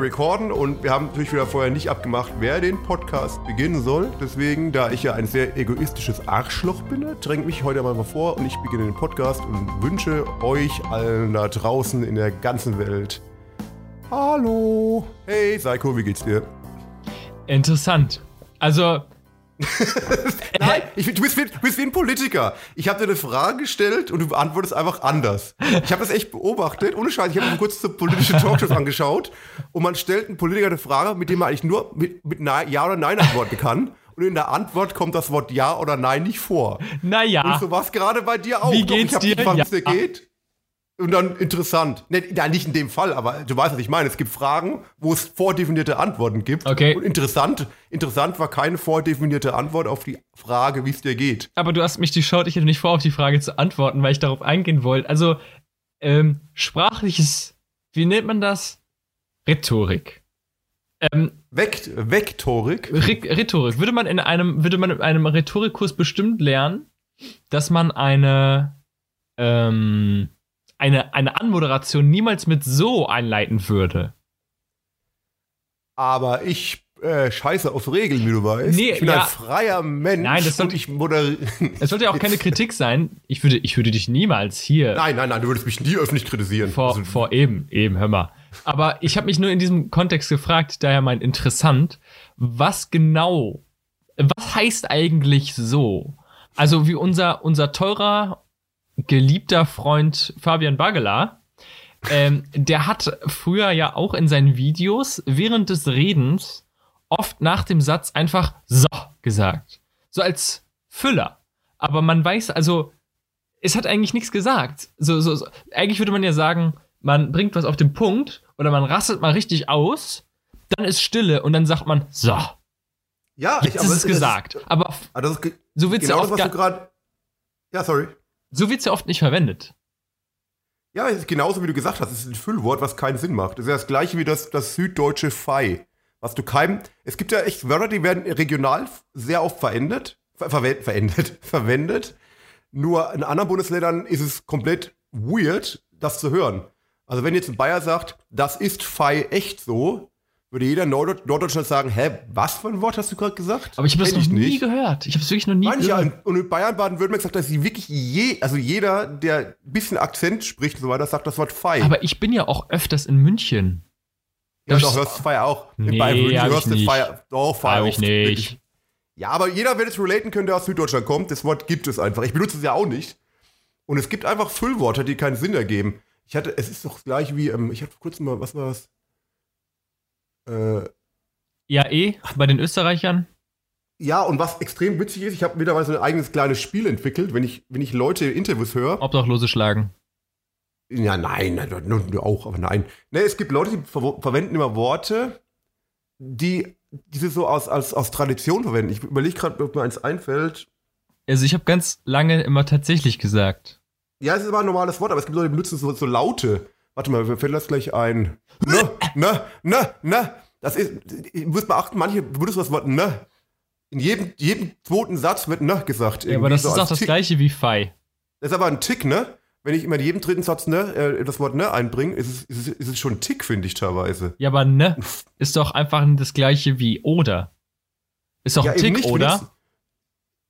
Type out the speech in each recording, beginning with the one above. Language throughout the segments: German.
recorden und wir haben natürlich wieder vorher nicht abgemacht, wer den Podcast beginnen soll. Deswegen, da ich ja ein sehr egoistisches Arschloch bin, drängt mich heute mal vor und ich beginne den Podcast und wünsche euch allen da draußen in der ganzen Welt. Hallo. Hey, Seiko, wie geht's dir? Interessant. Also, Nein, ich, du, bist wie, du bist wie ein Politiker. Ich habe dir eine Frage gestellt und du beantwortest einfach anders. Ich habe das echt beobachtet, ohne Scheiß. Ich habe mir kurz so politische Talkshows angeschaut und man stellt einem Politiker eine Frage, mit der man eigentlich nur mit, mit Ja oder Nein antworten kann. Und in der Antwort kommt das Wort Ja oder Nein nicht vor. naja. Und so war es gerade bei dir auch. Wie Doch, geht's ich hab dir? gefragt, es Ja. dir geht. Und dann interessant. Ne, ja, nicht in dem Fall, aber du weißt, was ich meine. Es gibt Fragen, wo es vordefinierte Antworten gibt. Okay. Und interessant, interessant war keine vordefinierte Antwort auf die Frage, wie es dir geht. Aber du hast mich durchschaut, ich hätte nicht vor, auf die Frage zu antworten, weil ich darauf eingehen wollte. Also, ähm, sprachliches, wie nennt man das? Rhetorik. Ähm, Vekt Vektorik. Rhe- Rhetorik. Würde man in einem, würde man in einem Rhetorikkurs bestimmt lernen, dass man eine, ähm, eine, eine Anmoderation niemals mit so einleiten würde. Aber ich äh, scheiße auf Regeln, wie du weißt. Nee, ich bin ja. ein freier Mensch. Nein, das sollte- ich moderiere. Es sollte ja auch keine Kritik sein. Ich würde, ich würde dich niemals hier Nein, nein, nein, du würdest mich nie öffentlich kritisieren. vor, Also, vor eben, eben, hör mal. Aber ich habe mich nur in diesem Kontext gefragt, daher mein interessant, was genau, was heißt eigentlich so? Also wie unser, unser teurer, geliebter Freund Fabian Bagela, ähm, der hat früher ja auch in seinen Videos während des Redens oft nach dem Satz einfach so gesagt. So als Füller. Aber man weiß, also, es hat eigentlich nichts gesagt. So, so, so. Eigentlich würde man ja sagen, man bringt was auf den Punkt oder man rastet mal richtig aus, dann ist Stille und dann sagt man, so, ja, jetzt ist es gesagt. Aber f- aber das ist ge- so wird's genau ja das, oft was du gerade. Ja, sorry. So wird's ja oft nicht verwendet. Ja, es ist genauso wie du gesagt hast, es ist ein Füllwort, was keinen Sinn macht. Es ist ja das gleiche wie das, das süddeutsche Fei. Was du keinem. Es gibt ja echt Wörter, die werden regional sehr oft verendet, ver verwendet, verendet, verwendet. Nur in anderen Bundesländern ist es komplett weird, das zu hören. Also wenn jetzt ein Bayer sagt, das ist Fei echt so, würde jeder Nord Norddeutschland sagen, hä, was für ein Wort hast du gerade gesagt? Aber ich habe das noch nie nicht. gehört. Ich habe es wirklich noch nie gehört. und in Bayern, Baden-Württemberg sagt, dass sie wirklich je, also jeder, der ein bisschen Akzent spricht und so weiter, sagt das Wort Fei. Aber ich bin ja auch öfters in München. ja, doch, hörst du Feier auch. In Nee, Bayern ich hörst du. Feier. Doch, auch. ich nicht. wirklich. Ja, aber jeder wird es relaten können, der aus Süddeutschland kommt. Das Wort gibt es einfach. Ich benutze es ja auch nicht. Und es gibt einfach Füllworte, die keinen Sinn ergeben. Ich hatte, es ist doch gleich wie, ähm, ich hatte vor kurzem mal, was war das? Äh, Ja, eh, bei den Österreichern. ja, und was extrem witzig ist, ich habe mittlerweile so ein eigenes kleines Spiel entwickelt, wenn ich, wenn ich Leute Interviews höre. Obdachlose schlagen. Ja, nein, nein, auch, aber nein. Ne, es gibt Leute, die ver verwenden immer Worte, die diese so aus, als, aus Tradition verwenden. Ich überlege gerade, ob mir eins einfällt. Also ich habe ganz lange immer tatsächlich gesagt. Ja, es ist aber ein normales Wort, aber es gibt Leute, die benutzen so, so Laute. Warte mal, mir fällt das gleich ein. Ne, ne, ne, ne. Das ist, ich muss beachten, manche benutzen das Wort ne. In jedem, jedem zweiten Satz wird ne gesagt. Ja, aber das so ist auch das Tick. gleiche wie Fei. Das ist aber ein Tick, ne? Wenn ich immer in jedem dritten Satz ne, äh, das Wort ne einbringe, ist es, ist es, ist es schon ein Tick, finde ich teilweise. Ja, aber ne ist doch einfach das gleiche wie oder. Ist doch Ja, ein Tick, nicht, oder?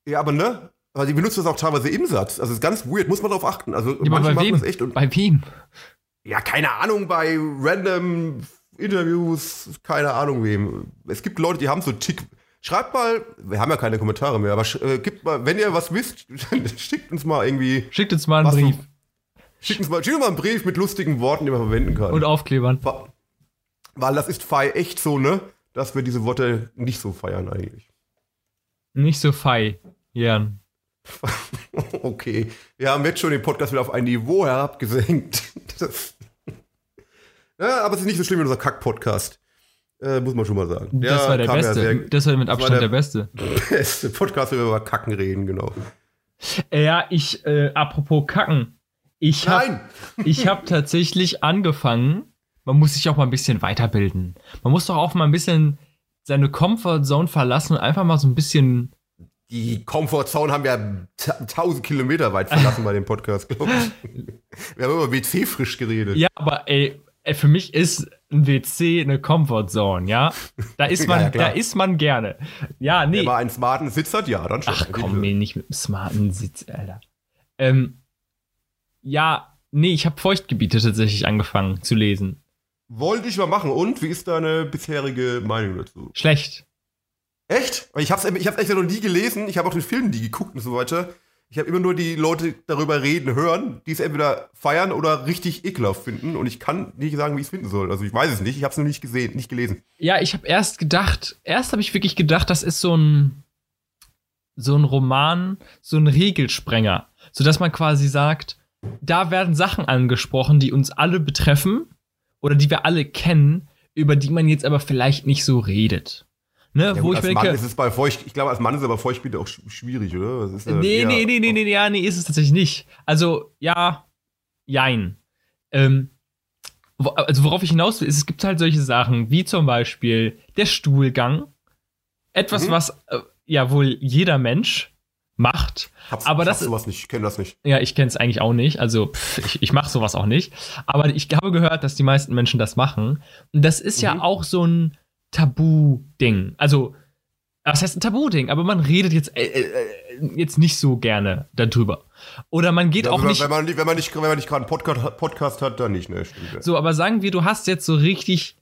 Ja, aber ne? Aber die benutzen das auch teilweise im Satz. Also es ist ganz weird, muss man darauf achten. Also Ja, manche bei machen das echt und Bei wem? Ja, keine Ahnung, bei random Interviews, keine Ahnung wem. Es gibt Leute, die haben so Tick. Schreibt mal, wir haben ja keine Kommentare mehr, aber äh, gibt mal, wenn ihr was wisst, schickt uns mal irgendwie, Schickt uns mal einen Was du- Brief schickt uns mal, schickt uns mal einen Brief mit lustigen Worten, die man verwenden kann. und Aufklebern. Weil das ist Fei echt so, ne? Dass wir diese Worte nicht so feiern eigentlich. Nicht so Fei, Jan. Okay, wir haben jetzt schon den Podcast wieder auf ein Niveau herabgesenkt. Das, ja, aber es ist nicht so schlimm wie unser Kack-Podcast. Äh, muss man schon mal sagen. Das war der Beste. sehr- das war mit war Abstand der- der, Beste. beste Podcast, wenn wir über Kacken reden, genau. Ja, ich, äh, apropos Kacken. Ich hab, Nein! ich hab tatsächlich angefangen, man muss sich auch mal ein bisschen weiterbilden. Man muss doch auch mal ein bisschen seine Comfortzone verlassen und einfach mal so ein bisschen Die Comfortzone haben wir ta- 1000 Kilometer weit verlassen bei dem Podcast, glaube ich. Wir haben über WC frisch geredet. Ja, aber ey, für mich ist ein WC eine Comfortzone, ja? Da ist man, Ja, ja, da ist man gerne. Ja, nee. Wenn man einen smarten Sitz hat, ja, dann schon. Ach komm, mir nicht mit dem smarten Sitz, Alter. Ähm, ja, nee, ich habe Feuchtgebiete tatsächlich angefangen zu lesen. Wollte ich mal machen. Und wie ist deine bisherige Meinung dazu? Schlecht. Echt? Ich hab's, ich echt noch nie gelesen. Ich habe auch den Film nie geguckt und so weiter. Ich habe immer nur die Leute darüber reden hören, die es entweder feiern oder richtig ekelhaft finden. Und ich kann nicht sagen, wie ich es finden soll. Also ich weiß es nicht. Ich habe es noch nicht gesehen, nicht gelesen. Ja, ich habe erst gedacht, erst habe ich wirklich gedacht, das ist so ein so ein Roman, so ein Regelsprenger, so dass man quasi sagt, da werden Sachen angesprochen, die uns alle betreffen oder die wir alle kennen, über die man jetzt aber vielleicht nicht so redet. Ne, Ja, wo gut, ich als mir Mann denke, ist es bei Feucht, ich glaube, als Mann ist es aber Feuchtbiete auch sch- schwierig, oder? Das ist, äh, Nee, nee, nee, nee, nee, nee, ja, nee, ist es tatsächlich nicht. Also, ja, jein. Ähm, also, worauf ich hinaus will, ist, es gibt halt solche Sachen, wie zum Beispiel der Stuhlgang. Etwas, Mhm. was äh, ja wohl jeder Mensch macht. Hab's, aber ich das- sowas nicht, ich kenne das nicht. Ja, ich kenne es eigentlich auch nicht. Also, pff, ich, ich mache sowas auch nicht. Aber ich habe gehört, dass die meisten Menschen das machen. Und das ist ja Mhm. auch so ein Tabu-Ding. Also, was heißt ein Tabu-Ding? Aber man redet jetzt, äh, äh, jetzt nicht so gerne darüber. Oder man geht Ja, auch wenn, man- nicht. Wenn man, nicht- wenn man nicht, wenn man nicht gerade einen Podcast, Podcast hat, dann nicht, ne? Stimmt. Ja. So, aber sagen wir, du hast jetzt so richtig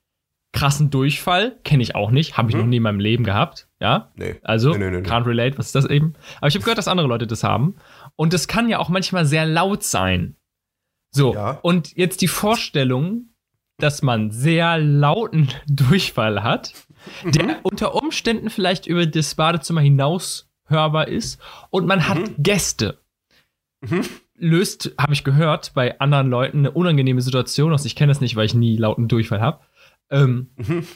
krassen Durchfall. Kenne ich auch nicht. Habe ich Mhm. noch nie in meinem Leben gehabt. Ja. Nee. Also, nee, nee, nee. can't relate, was ist das eben? Aber ich habe gehört, dass andere Leute das haben. Und das kann ja auch manchmal sehr laut sein. So, Ja. und jetzt die Vorstellung, dass man sehr lauten Durchfall hat, Mhm. der unter Umständen vielleicht über das Badezimmer hinaus hörbar ist und man hat Gäste. Mhm. Löst, habe ich gehört, bei anderen Leuten eine unangenehme Situation aus. Ich kenne das nicht, weil ich nie lauten Durchfall habe. Ähm, Mhm.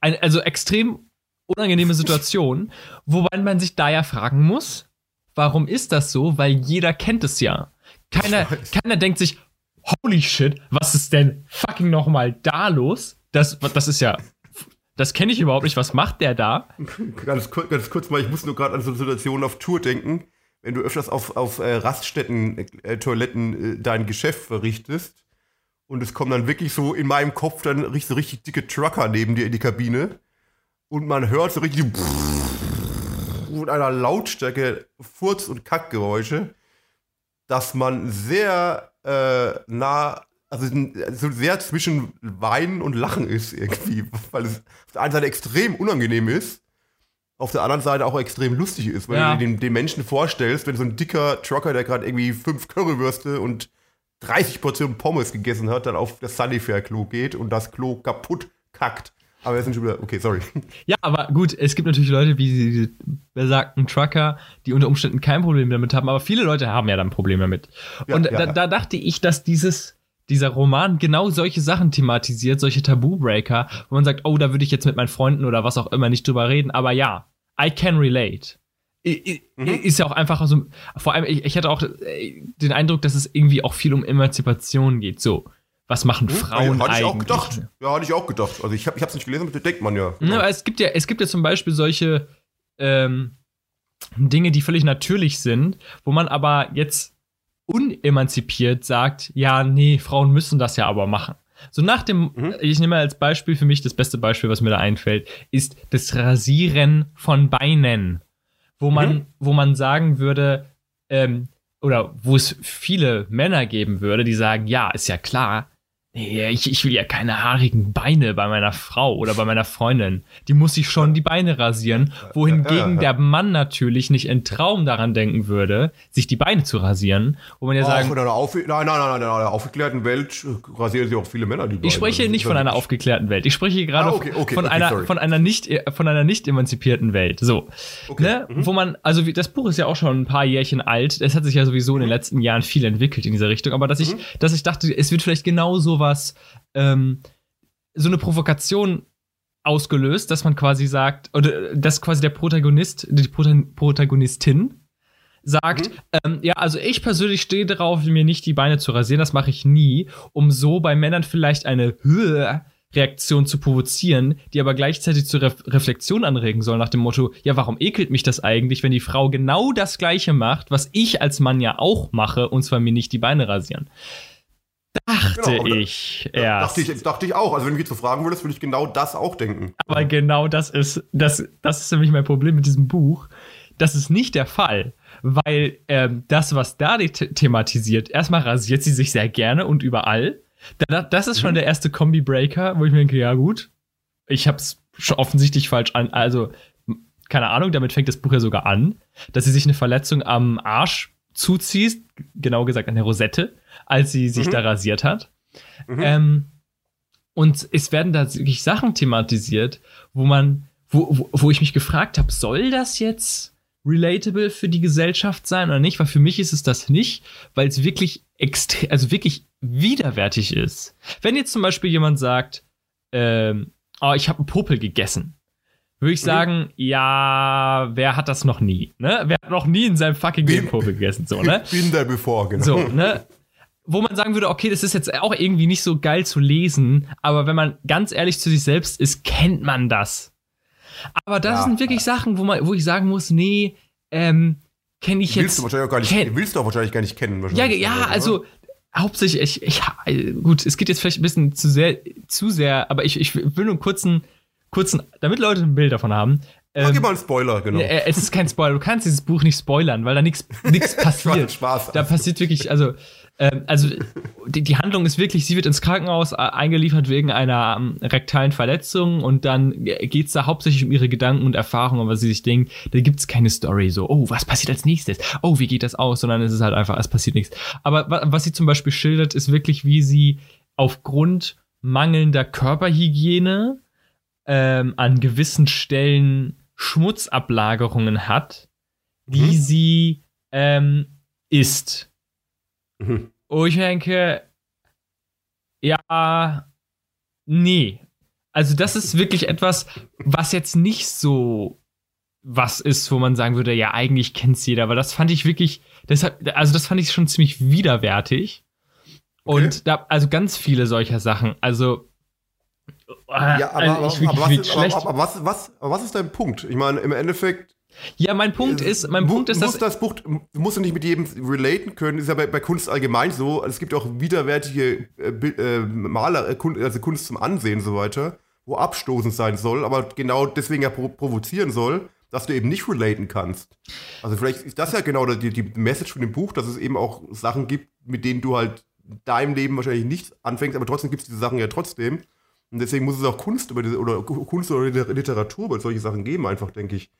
ein, also extrem unangenehme Situation, wobei man sich da ja fragen muss, warum ist das so? Weil jeder kennt es ja. Keiner, keiner denkt sich, holy shit, was ist denn fucking nochmal da los? Das, das ist ja, das kenne ich überhaupt nicht. Was macht der da? Ganz, kur- ganz kurz mal, ich muss nur gerade an so eine Situation auf Tour denken. Wenn du öfters auf, auf äh, Raststätten, äh, Toiletten äh, dein Geschäft verrichtest und es kommen dann wirklich so in meinem Kopf dann richtig, so richtig dicke Trucker neben dir in die Kabine und man hört so richtig mit einer Lautstärke Furz- und Kackgeräusche, dass man sehr äh, nah, also so sehr zwischen Weinen und Lachen ist irgendwie, weil es auf der einen Seite extrem unangenehm ist, auf der anderen Seite auch extrem lustig ist, weil Ja. du dir den, den Menschen vorstellst, wenn so ein dicker Trucker, der gerade irgendwie fünf Currywürste und 30 Portionen Pommes gegessen hat, dann auf das Sunnyfair-Klo geht und das Klo kaputt kackt. Aber wir sind schon wieder, okay, sorry. Ja, aber gut, es gibt natürlich Leute wie diese besagten Trucker, die unter Umständen kein Problem damit haben, aber viele Leute haben ja dann ein Problem damit. Ja, und ja, da, ja. da dachte ich, dass dieses, dieser Roman genau solche Sachen thematisiert, solche Tabubreaker, wo man sagt, oh, da würde ich jetzt mit meinen Freunden oder was auch immer nicht drüber reden, aber ja, I can relate. I- I- Mhm. Ist ja auch einfach so, vor allem, ich, ich hatte auch den Eindruck, dass es irgendwie auch viel um Emanzipation geht. So, was machen Frauen hatte ich auch eigentlich? gedacht. Ja, hatte ich auch gedacht. Also ich habe ich hab's nicht gelesen, aber das denkt man ja. Ne, aber es gibt ja, es gibt ja zum Beispiel solche ähm, Dinge, die völlig natürlich sind, wo man aber jetzt unemanzipiert sagt, ja, nee, Frauen müssen das ja aber machen. So nach dem, Mhm. ich nehme als Beispiel für mich das beste Beispiel, was mir da einfällt, ist das Rasieren von Beinen, wo man, Mhm. wo man sagen würde, ähm, oder wo es viele Männer geben würde, die sagen, ja, ist ja klar, nee, ich, ich will ja keine haarigen Beine bei meiner Frau oder bei meiner Freundin. Die muss sich schon die Beine rasieren, wohingegen der Mann natürlich nicht in Traum daran denken würde, sich die Beine zu rasieren, wo man ja Auch sagen, in einer Aufge nein, nein, nein, nein, in einer aufgeklärten Welt äh, rasieren sich auch viele Männer die Beine. Ich spreche nicht von einer aufgeklärten Welt. Ich spreche gerade Ah, von, einer, von einer nicht von einer nicht emanzipierten Welt. So, ne? mhm. wo man also das Buch ist ja auch schon ein paar Jährchen alt. Es hat sich ja sowieso in Mhm. den letzten Jahren viel entwickelt in dieser Richtung. Aber dass ich dass ich dachte, es wird vielleicht genau sowas ähm, so eine Provokation ausgelöst, dass man quasi sagt oder dass quasi der Protagonist die Prota- Protagonistin sagt, ähm, ja, also ich persönlich stehe darauf, mir nicht die Beine zu rasieren, das mache ich nie, um so bei Männern vielleicht eine höhere Reaktion zu provozieren, die aber gleichzeitig zur Ref Reflexion anregen soll, nach dem Motto, ja, warum ekelt mich das eigentlich, wenn die Frau genau das Gleiche macht, was ich als Mann ja auch mache, und zwar mir nicht die Beine rasieren. Dachte Genau, ich erst. Dachte ich, dachte ich auch. Also wenn du mich jetzt so fragen würdest, würde ich genau das auch denken. Aber genau das ist, das, das ist nämlich mein Problem mit diesem Buch. Das ist nicht der Fall, weil ähm, das, was da the thematisiert, erstmal rasiert sie sich sehr gerne und überall. Da, das ist schon der erste Kombi-Breaker, wo ich mir denke, ja gut, ich hab's schon offensichtlich falsch an. Also, keine Ahnung, damit fängt das Buch ja sogar an, dass sie sich eine Verletzung am Arsch zuzieht, genau gesagt an der Rosette, als sie sich Mhm. da rasiert hat. Mhm. Ähm, und es werden da wirklich Sachen thematisiert, wo man, wo, wo, wo ich mich gefragt habe, soll das jetzt relatable für die Gesellschaft sein oder nicht? Weil für mich ist es das nicht, weil es wirklich extrem, also wirklich widerwärtig ist. Wenn jetzt zum Beispiel jemand sagt, ähm, oh, ich habe einen Popel gegessen, würde ich Mhm. sagen, ja, wer hat das noch nie? Ne? Wer hat noch nie in seinem fucking Leben Popel gegessen? So, ne? Bin da bevor, genau. So, ne? Wo man sagen würde, okay, das ist jetzt auch irgendwie nicht so geil zu lesen, aber wenn man ganz ehrlich zu sich selbst ist, kennt man das. Aber das Ja. sind wirklich Sachen, wo man, wo ich sagen muss, nee, ähm, kenne ich willst jetzt. du wahrscheinlich auch gar nicht, willst du auch wahrscheinlich gar nicht kennen. ja, ja, oder? also hauptsächlich, ich, ich, äh, gut, es geht jetzt vielleicht ein bisschen zu sehr, zu sehr, aber ich, ich will nur einen kurzen, kurzen, damit Leute ein Bild davon haben. Mach Ähm, dir mal einen Spoiler, genau. ja, äh, es ist kein Spoiler, du kannst dieses Buch nicht spoilern, weil da nichts nichts passiert. Spaß. Da passiert wirklich, also, ähm, also die, die Handlung ist wirklich, sie wird ins Krankenhaus äh, eingeliefert wegen einer ähm, rektalen Verletzung und dann geht es da hauptsächlich um ihre Gedanken und Erfahrungen, aber sie sich denkt, da gibt es keine Story, so, oh, was passiert als nächstes? Oh, wie geht das aus? Sondern es ist halt einfach, es passiert nichts. Aber wa was sie zum Beispiel schildert, ist wirklich, wie sie aufgrund mangelnder Körperhygiene ähm, an gewissen Stellen Schmutzablagerungen hat, die Mhm. sie ähm, isst. Mhm. Wo ich denke, ja, nee. Also das ist wirklich etwas, was jetzt nicht so was ist, wo man sagen würde, ja, eigentlich kennt's jeder, aber das fand ich wirklich, deshalb, also das fand ich schon ziemlich widerwärtig. Okay. Und da, also ganz viele solcher Sachen. Also, Ja, aber, also aber, aber, aber, was ist dein Punkt? Ich meine, im Endeffekt. Ja, mein Punkt ist, mein du, Punkt ist, du dass musst das Buch, du musst ja nicht mit jedem relaten können. Ist ja bei, bei Kunst allgemein so. Es gibt auch widerwärtige äh, äh, Maler, äh, also Kunst zum Ansehen und so weiter, wo abstoßend sein soll, aber genau deswegen ja pro provozieren soll, dass du eben nicht relaten kannst. Also vielleicht ist das ja genau die, die Message von dem Buch, dass es eben auch Sachen gibt, mit denen du halt in deinem Leben wahrscheinlich nichts anfängst, aber trotzdem gibt es diese Sachen ja trotzdem. Und deswegen muss es auch Kunst über diese, oder Kunst oder Literatur über solche Sachen geben, einfach, denke ich.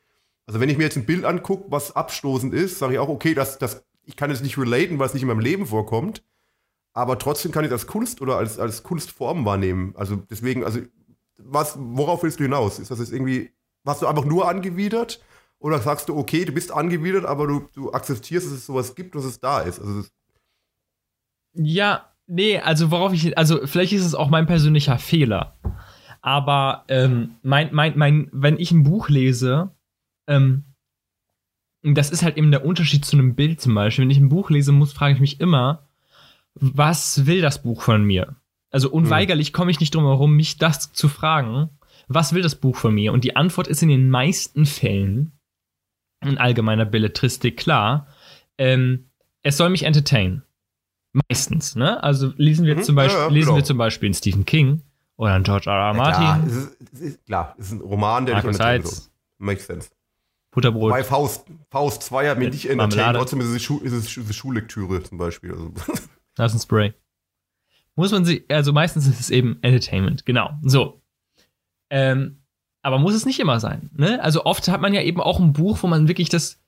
Also wenn ich mir jetzt ein Bild angucke, was abstoßend ist, sage ich auch, okay, das, das, ich kann es nicht relaten, weil es nicht in meinem Leben vorkommt, aber trotzdem kann ich das als Kunst oder als, als Kunstform wahrnehmen. Also deswegen, also was, worauf willst du hinaus? Ist das jetzt irgendwie, warst du einfach nur angewidert? Oder sagst du, okay, du bist angewidert, aber du, du akzeptierst, dass es sowas gibt, dass es da ist? Also das, Ja, nee, also worauf ich, also vielleicht ist es auch mein persönlicher Fehler. Aber ähm, mein, mein, mein, wenn ich ein Buch lese, ähm, das ist halt eben der Unterschied zu einem Bild zum Beispiel. Wenn ich ein Buch lese muss, frage ich mich immer, was will das Buch von mir? Also unweigerlich komme ich nicht drum herum, mich das zu fragen, was will das Buch von mir? Und die Antwort ist in den meisten Fällen, in allgemeiner Belletristik klar, ähm, es soll mich entertainen. Meistens, ne? Also lesen wir Mhm, zum Beispiel, ja, ja, lesen genau. wir zum Beispiel einen Stephen King oder einen George R. R. Klar, Martin, es ist, es ist, klar, es ist ein Roman, der Markus dich so. Makes sense. Butterbrot. Bei Faust, Faust 2 hat Mit nicht entertained, trotzdem ist es, Schu ist es ist es Schullektüre zum Beispiel. Also, Das ist ein Spray. Muss man sich, also meistens ist es eben Entertainment, genau. So. Ähm, aber muss es nicht immer sein, ne? Also oft hat man ja eben auch ein Buch, wo man wirklich das,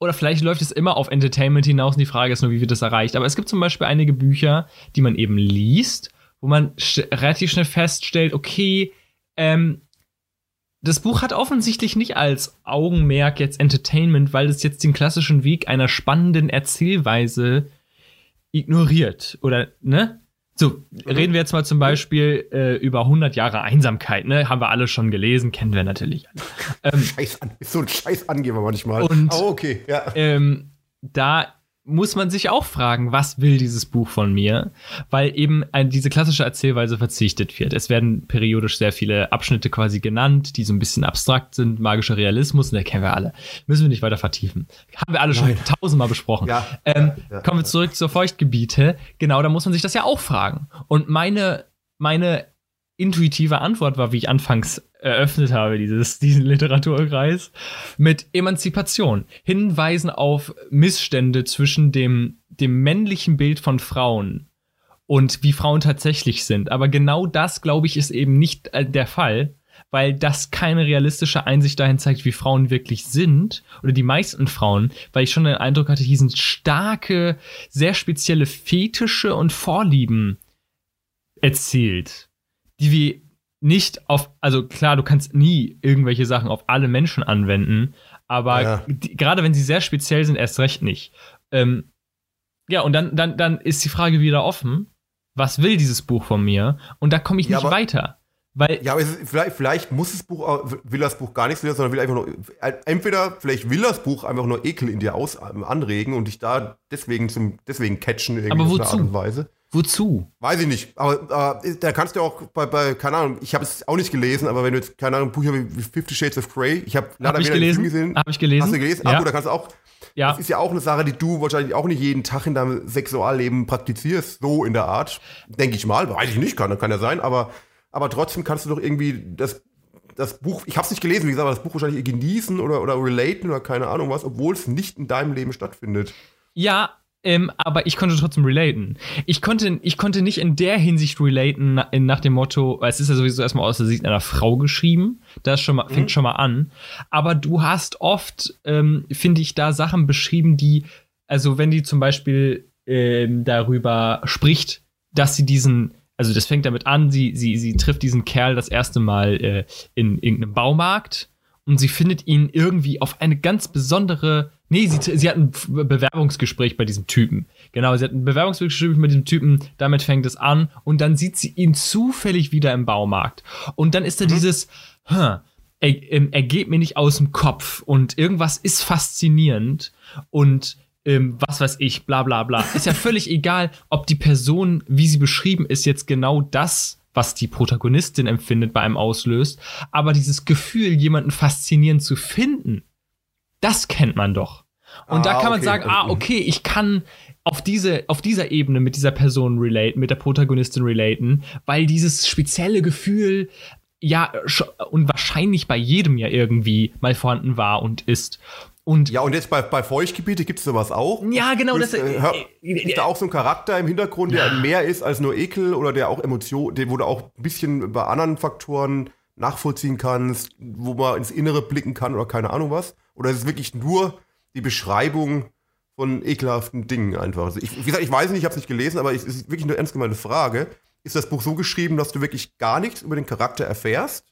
oder vielleicht läuft es immer auf Entertainment hinaus und die Frage ist nur, wie wird das erreicht. Aber es gibt zum Beispiel einige Bücher, die man eben liest, wo man sch relativ schnell feststellt, okay, ähm, das Buch hat offensichtlich nicht als Augenmerk jetzt Entertainment, weil es jetzt den klassischen Weg einer spannenden Erzählweise ignoriert. Oder, ne? So, reden wir jetzt mal zum Beispiel äh, über 100 Jahre Einsamkeit, ne? Haben wir alle schon gelesen, kennen wir natürlich alle. Ähm, scheiß an, ist so ein scheiß Angeber manchmal. Und- Aber okay, ja. ähm, da muss man sich auch fragen, was will dieses Buch von mir? Weil eben ein, diese klassische Erzählweise verzichtet wird. Es werden periodisch sehr viele Abschnitte quasi genannt, die so ein bisschen abstrakt sind, magischer Realismus, und den kennen wir alle. Müssen wir nicht weiter vertiefen. Haben wir alle schon Nein. tausendmal besprochen. Ja. Ähm, ja. Kommen wir zurück zur Feuchtgebiete. Genau, da muss man sich das ja auch fragen. Und meine, meine intuitive Antwort war, wie ich anfangs eröffnet habe, dieses, diesen Literaturkreis, mit Emanzipation. Hinweisen auf Missstände zwischen dem, dem männlichen Bild von Frauen und wie Frauen tatsächlich sind. Aber genau das, glaube ich, ist eben nicht äh, der Fall, weil das keine realistische Einsicht dahin zeigt, wie Frauen wirklich sind, oder die meisten Frauen, weil ich schon den Eindruck hatte, hier sind starke, sehr spezielle Fetische und Vorlieben erzählt die wir nicht auf, also klar, du kannst nie irgendwelche Sachen auf alle Menschen anwenden, aber ja. gerade wenn sie sehr speziell sind, erst recht nicht. Ähm, ja, und dann, dann, dann ist die Frage wieder offen, was will dieses Buch von mir? Und da komme ich nicht ja, weiter. Weil ja, aber vielleicht, vielleicht muss das Buch, will das Buch gar nichts mehr, sondern will einfach nur, entweder vielleicht will das Buch einfach nur Ekel in dir aus, anregen und dich da deswegen zum, deswegen catchen irgendwie aber wozu? Art und Weise. Wozu? Weiß ich nicht. Aber äh, da kannst du auch bei, bei keine Ahnung, ich habe es auch nicht gelesen, aber wenn du jetzt, keine Ahnung, Bücher wie Fifty Shades of Grey, ich habe leider hab ich gelesen. gesehen. Habe ich gelesen. Hast du gelesen? Ja. Ach gut, da kannst du auch. Ja. Das ist ja auch eine Sache, die du wahrscheinlich auch nicht jeden Tag in deinem Sexualleben praktizierst, so in der Art. Denke ich mal. Weiß ich nicht, kann, kann ja sein, aber, aber trotzdem kannst du doch irgendwie das, das Buch, ich habe es nicht gelesen, wie gesagt, aber das Buch wahrscheinlich genießen oder, oder relaten oder keine Ahnung was, obwohl es nicht in deinem Leben stattfindet. Ja, ähm, aber ich konnte trotzdem relaten. Ich konnte, ich konnte nicht in der Hinsicht relaten, nach, nach dem Motto, es ist ja sowieso erstmal aus der Sicht einer Frau geschrieben. Das schon mal, mhm. fängt schon mal an. Aber du hast oft, ähm, finde ich, da Sachen beschrieben, die, also wenn die zum Beispiel ähm, darüber spricht, dass sie diesen, also das fängt damit an, sie, sie, sie trifft diesen Kerl das erste Mal äh, in irgendeinem Baumarkt und sie findet ihn irgendwie auf eine ganz besondere Nee, sie, sie hat ein Bewerbungsgespräch bei diesem Typen. Genau, sie hat ein Bewerbungsgespräch mit diesem Typen, damit fängt es an und dann sieht sie ihn zufällig wieder im Baumarkt. Und dann ist da mhm. dieses, hm, er, ähm, er geht mir nicht aus dem Kopf und irgendwas ist faszinierend und ähm, was weiß ich, bla bla bla. Ist ja völlig egal, ob die Person, wie sie beschrieben ist, jetzt genau das was die Protagonistin empfindet bei einem auslöst, aber dieses Gefühl, jemanden faszinierend zu finden, das kennt man doch. Und ah, da kann man okay. sagen, ah, okay, ich kann auf diese, auf dieser Ebene mit dieser Person relaten, mit der Protagonistin relaten, weil dieses spezielle Gefühl ja und wahrscheinlich bei jedem ja irgendwie mal vorhanden war und ist. Und ja, und jetzt bei, bei Feuchtgebiete gibt es sowas auch. Ja, genau. Ist, das, äh, äh, ist da auch so ein Charakter im Hintergrund, der ja. mehr ist als nur Ekel oder der auch Emotionen, der wurde auch ein bisschen bei anderen Faktoren nachvollziehen kannst, wo man ins Innere blicken kann oder keine Ahnung was? Oder ist es wirklich nur die Beschreibung von ekelhaften Dingen einfach? Also ich, wie gesagt, ich weiß nicht, ich habe es nicht gelesen, aber es ist wirklich eine ernst gemeinte Frage. Ist das Buch so geschrieben, dass du wirklich gar nichts über den Charakter erfährst?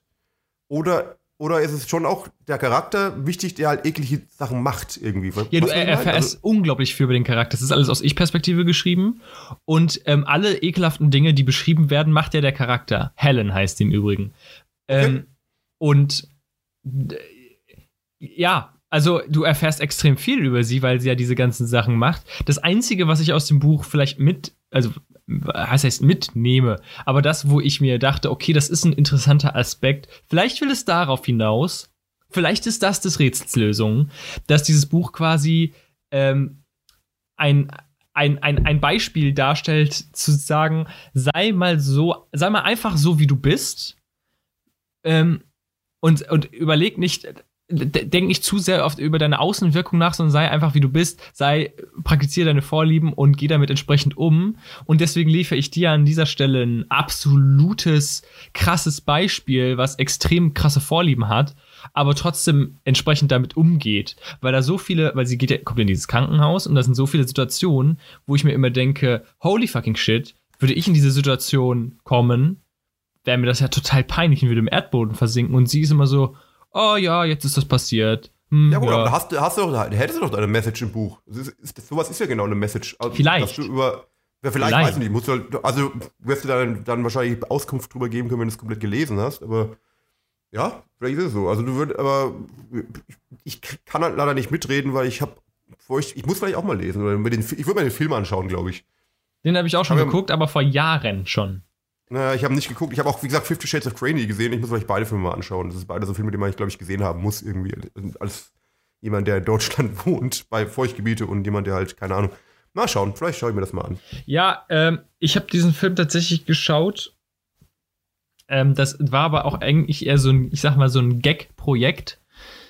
Oder, oder ist es schon auch der Charakter wichtig, der halt eklige Sachen macht irgendwie? Ja, du erfährst also, unglaublich viel über den Charakter. Das ist alles aus Ich-Perspektive geschrieben. Und ähm, alle ekelhaften Dinge, die beschrieben werden, macht ja der Charakter. Helen heißt die im Übrigen. Okay. Ähm, und ja, also du erfährst extrem viel über sie, weil sie ja diese ganzen Sachen macht. Das Einzige, was ich aus dem Buch vielleicht mit, also was heißt mitnehme, aber das, wo ich mir dachte, okay, das ist ein interessanter Aspekt, vielleicht will es darauf hinaus, vielleicht ist das des Rätsels Lösung, dass dieses Buch quasi ähm, ein, ein, ein, ein Beispiel darstellt, zu sagen, sei mal so, sei mal einfach so, wie du bist. Ähm, und, und überleg nicht, denk nicht zu sehr oft über deine Außenwirkung nach, sondern sei einfach wie du bist, sei, praktiziere deine Vorlieben und geh damit entsprechend um. Und deswegen liefere ich dir an dieser Stelle ein absolutes, krasses Beispiel, was extrem krasse Vorlieben hat, aber trotzdem entsprechend damit umgeht. Weil da so viele, weil sie geht kommt in dieses Krankenhaus und da sind so viele Situationen, wo ich mir immer denke, holy fucking shit, würde ich in diese Situation kommen, wäre mir das ja total peinlich und würde im Erdboden versinken. Und sie ist immer so, oh ja, jetzt ist das passiert. Hm, ja gut, ja. aber hast, hast du doch, hättest du doch eine Message im Buch. Ist, ist, sowas ist ja genau eine Message. Also, vielleicht. Über, ja, vielleicht, vielleicht. weiß ich nicht, musst du, halt, also wirst du dann, dann wahrscheinlich Auskunft drüber geben können, wenn du es komplett gelesen hast, aber ja, vielleicht ist es so. Also du würdest, aber ich kann halt leider nicht mitreden, weil ich habe feucht, ich muss vielleicht auch mal lesen. Oder den, ich würde mir den Film anschauen, glaube ich. Den habe ich auch schon Aber- geguckt, aber vor Jahren schon. Naja, ich habe nicht geguckt. Ich habe auch, wie gesagt, Fifty Shades of Grey nie gesehen. Ich muss vielleicht beide Filme mal anschauen. Das ist beide so Filme, die man, glaube ich, gesehen haben muss irgendwie. Als jemand, der in Deutschland wohnt, bei Feuchtgebiete und jemand, der halt, keine Ahnung. Mal schauen, vielleicht schaue ich mir das mal an. Ja, ähm, ich habe diesen Film tatsächlich geschaut. Ähm, das war aber auch eigentlich eher so ein, ich sag mal, so ein Gag-Projekt.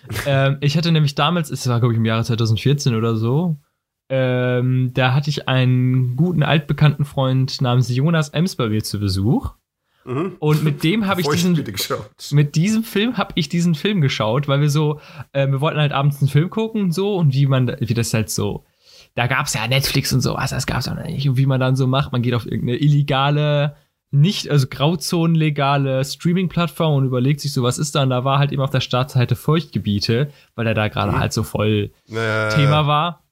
ähm, ich hatte nämlich damals, es war glaube ich im Jahre 2014 oder so, ähm, da hatte ich einen guten altbekannten Freund namens Jonas Emsberger zu Besuch. Mhm. Und mit dem habe ich diesen, mit diesem Film habe ich diesen Film geschaut, weil wir so, äh, wir wollten halt abends einen Film gucken und so und wie man, wie das halt so, da gab es ja Netflix und sowas, das gab es auch noch nicht. Und wie man dann so macht, man geht auf irgendeine illegale, nicht, also grauzonenlegale Streaming-Plattform und überlegt sich so, was ist da? Und da war halt eben auf der Startseite Feuchtgebiete, weil er da gerade Mhm. halt so voll Äh, Thema war.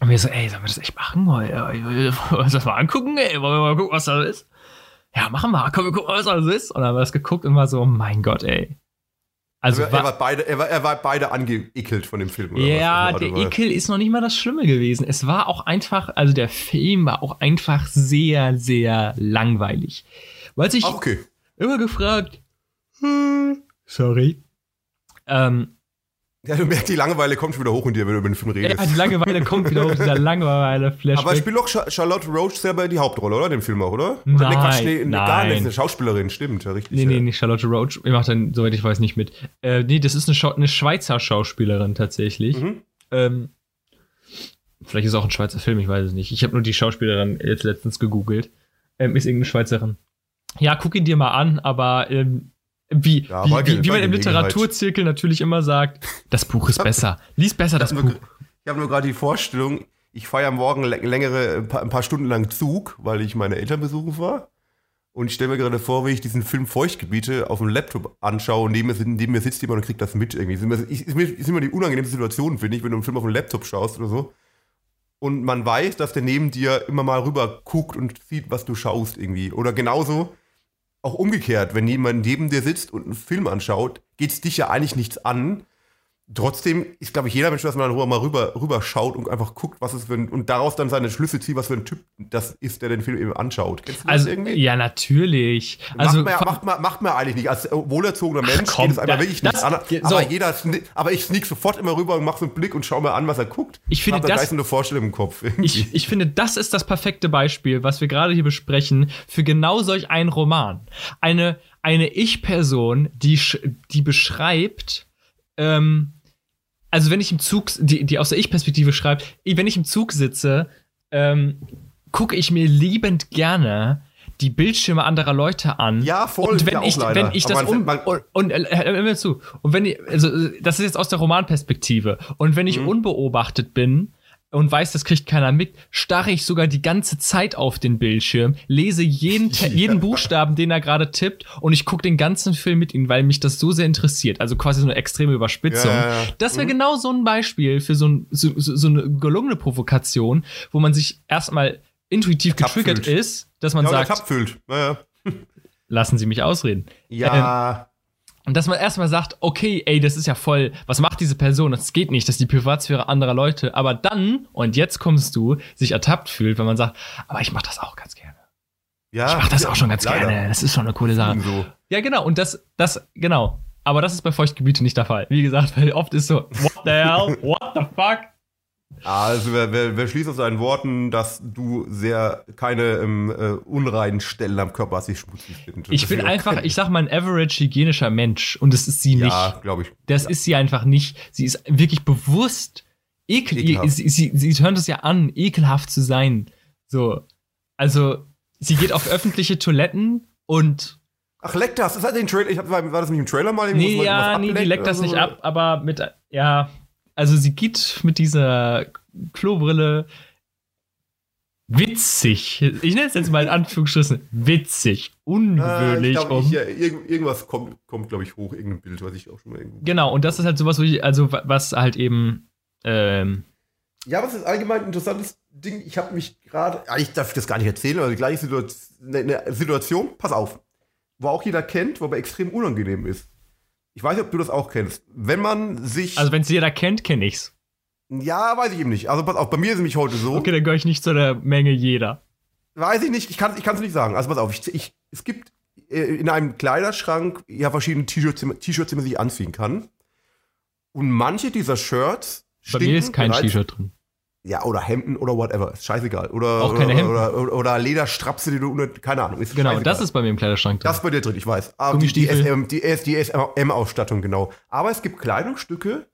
Und wir so, ey, sollen wir das echt machen? Wollen wir uns das mal angucken? Ey, wollen wir mal gucken, was das ist? Ja, machen wir. Komm, wir gucken, was das ist. Und dann haben wir das geguckt und war so, oh mein Gott, ey. Also, er, er, war beide, er, war, er war beide angeekelt von dem Film. Oder ja, was? der Warte mal. Ekel ist noch nicht mal das Schlimme gewesen. Es war auch einfach, also der Film war auch einfach sehr, sehr langweilig. Weil sich Ah, okay. immer gefragt, hm, sorry, ähm, Ja, du merkst, die Langeweile kommt schon wieder hoch in dir, wenn du über den Film redest. ja, die Langeweile kommt wieder hoch, dieser Langeweile-Flashback. Aber spielt doch Cha- Charlotte Roach selber die Hauptrolle, oder? Dem Film auch, oder? Nein, nee, Quatsch, nee, nee, gar nein. nicht. Eine Schauspielerin, stimmt, ja, richtig. Nee, ja. nee, nicht Charlotte Roach. Ihr macht dann, soweit ich weiß, nicht mit. Äh, nee, das ist eine, Schau eine Schweizer Schauspielerin tatsächlich. Mhm. Ähm, vielleicht ist es auch ein Schweizer Film, ich weiß es nicht. Ich habe nur die Schauspielerin jetzt letztens gegoogelt. Ähm, ist irgendeine Schweizerin. Ja, guck ihn dir mal an, aber ähm, wie, Ja, wie, wie, wie man im. Literaturzirkel natürlich immer sagt, das Buch ist besser. Lies besser das Ich Buch. habe nur, ich hab nur gerade die Vorstellung, ich fahre am Morgen lä- längere, ein paar, ein paar Stunden lang Zug, weil ich meine Eltern besuchen war. Und ich stelle mir gerade vor, wie ich diesen Film Feuchtgebiete auf dem Laptop anschaue und neben mir, neben mir sitzt jemand und kriegt das mit irgendwie. Ist immer, ist, ist, ist immer die unangenehmste Situation, finde ich, wenn du einen Film auf dem Laptop schaust oder so. Und man weiß, dass der neben dir immer mal rüber guckt und sieht, was du schaust irgendwie. Oder genauso, auch umgekehrt, wenn jemand neben dir sitzt und einen Film anschaut, geht es dich ja eigentlich nichts an. Trotzdem ist, glaube ich, jeder Mensch, dass man dann mal rüber, rüber schaut und einfach guckt, was es für ein, und daraus dann seine Schlüsse zieht, was für ein Typ das ist, der den Film eben anschaut. Kennst du das Also, irgendwie? ja, natürlich. Also, macht, man, macht, man, macht man eigentlich nicht. Als wohlerzogener Mensch komm, geht es einfach da- wirklich das- nichts an. so. Aber, jeder, sni- aber ich sneak sofort immer rüber und mach so einen Blick und schau mir an, was er guckt. Ich finde, das- gleich so eine Vorstellung im Kopf. irgendwie. Ich, ich finde, das ist das perfekte Beispiel, was wir gerade hier besprechen, für genau solch einen Roman. Eine, eine Ich-Person, die, die beschreibt, ähm, also wenn ich im Zug, die, die aus der Ich-Perspektive schreibt, wenn ich im Zug sitze, ähm, gucke ich mir liebend gerne die Bildschirme anderer Leute an. Ja, voll, Und wenn auch ich, wenn ich das um, und, und äh, hör mir zu. Und wenn ich, also äh, das ist jetzt aus der Romanperspektive. Und wenn ich Mhm. unbeobachtet bin und weiß, das kriegt keiner mit, starre ich sogar die ganze Zeit auf den Bildschirm, lese jeden, Te- jeden Buchstaben, den er gerade tippt, und ich gucke den ganzen Film mit ihm, weil mich das so sehr interessiert. Also quasi so eine extreme Überspitzung. Ja, ja, ja. Das wäre genau so ein Beispiel für so, ein, so, so, eine gelungene Provokation, wo man sich erstmal intuitiv getriggert ist, dass man ja, sagt, fühlt. Ja, lassen Sie mich ausreden. ja. Ähm, ja. Und dass man erstmal sagt, okay, ey, das ist ja voll, was macht diese Person? Das geht nicht, das ist die Privatsphäre anderer Leute. Aber dann, und jetzt kommst du, sich ertappt fühlt, wenn man sagt, aber ich mach das auch ganz gerne. ja, Ich mach das auch schon ganz leider. gerne. Das ist schon eine coole Sache. So. Ja, genau. Und das, das, genau. Aber das ist bei Feuchtgebiete nicht der Fall. Wie gesagt, weil oft ist so, what the hell? What the fuck? Also wer, wer, wer schließt aus seinen Worten, dass du sehr keine ähm, äh, unreinen Stellen am Körper hast, die schmutzig sind. Ich Das bin einfach, ich sag mal, ein average hygienischer Mensch. Und das ist sie nicht. Ja, glaube ich. Das ist sie einfach nicht. Sie ist wirklich bewusst ekel. Ekelhaft. Sie, sie, sie hört es ja an, ekelhaft zu sein. So. Also, sie geht auf öffentliche Toiletten und. Ach, leckt das? Ist das den Trailer? Ich hab, war das nicht im Trailer mal? Nee, Muss man ja, nee, die leckt das so? nicht ab, aber mit. Ja. Also, sie geht mit dieser Klobrille. Witzig. Ich nenne es jetzt mal in Anführungsstrichen witzig. Ah, Ungewöhnlich ich glaub, um. ich, ja, irgend, irgendwas kommt, kommt glaube ich, hoch, irgendein Bild, was ich auch schon mal irgendwo. Genau, und das ist halt sowas, wo ich, also wa- was halt eben. Ähm, Ja, was ist allgemein ein interessantes Ding? Ich habe mich gerade, ja, ich darf das gar nicht erzählen, aber die gleiche Situation, eine, eine Situation, pass auf, wo auch jeder kennt, wo aber extrem unangenehm ist. Ich weiß nicht, ob du das auch kennst. Wenn man sich. also, wenn es jeder kennt, kenne ich's. Ja, weiß ich eben nicht. Also pass auf, bei mir ist es nämlich heute so. Okay, dann gehöre ich nicht zu der Menge jeder. Weiß ich nicht, ich kann es ich kann's nicht sagen. Also pass auf, ich, ich, es gibt äh, in einem Kleiderschrank ja verschiedene T-Shirts, die man- T-Shirts, die man sich anziehen kann. Und manche dieser Shirts Bei mir ist kein T-Shirt drin. Ja, oder Hemden oder whatever. Ist scheißegal. Oder, Auch oder, keine Hemden. Oder, oder, oder Lederstrapse, die du unter. Keine Ahnung. Ist Genau, scheißegal. das ist bei mir im Kleiderschrank drin. Das ist bei dir drin, ich weiß. Aber die. SM, die, die SM-Ausstattung, genau. Aber es gibt Kleidungsstücke,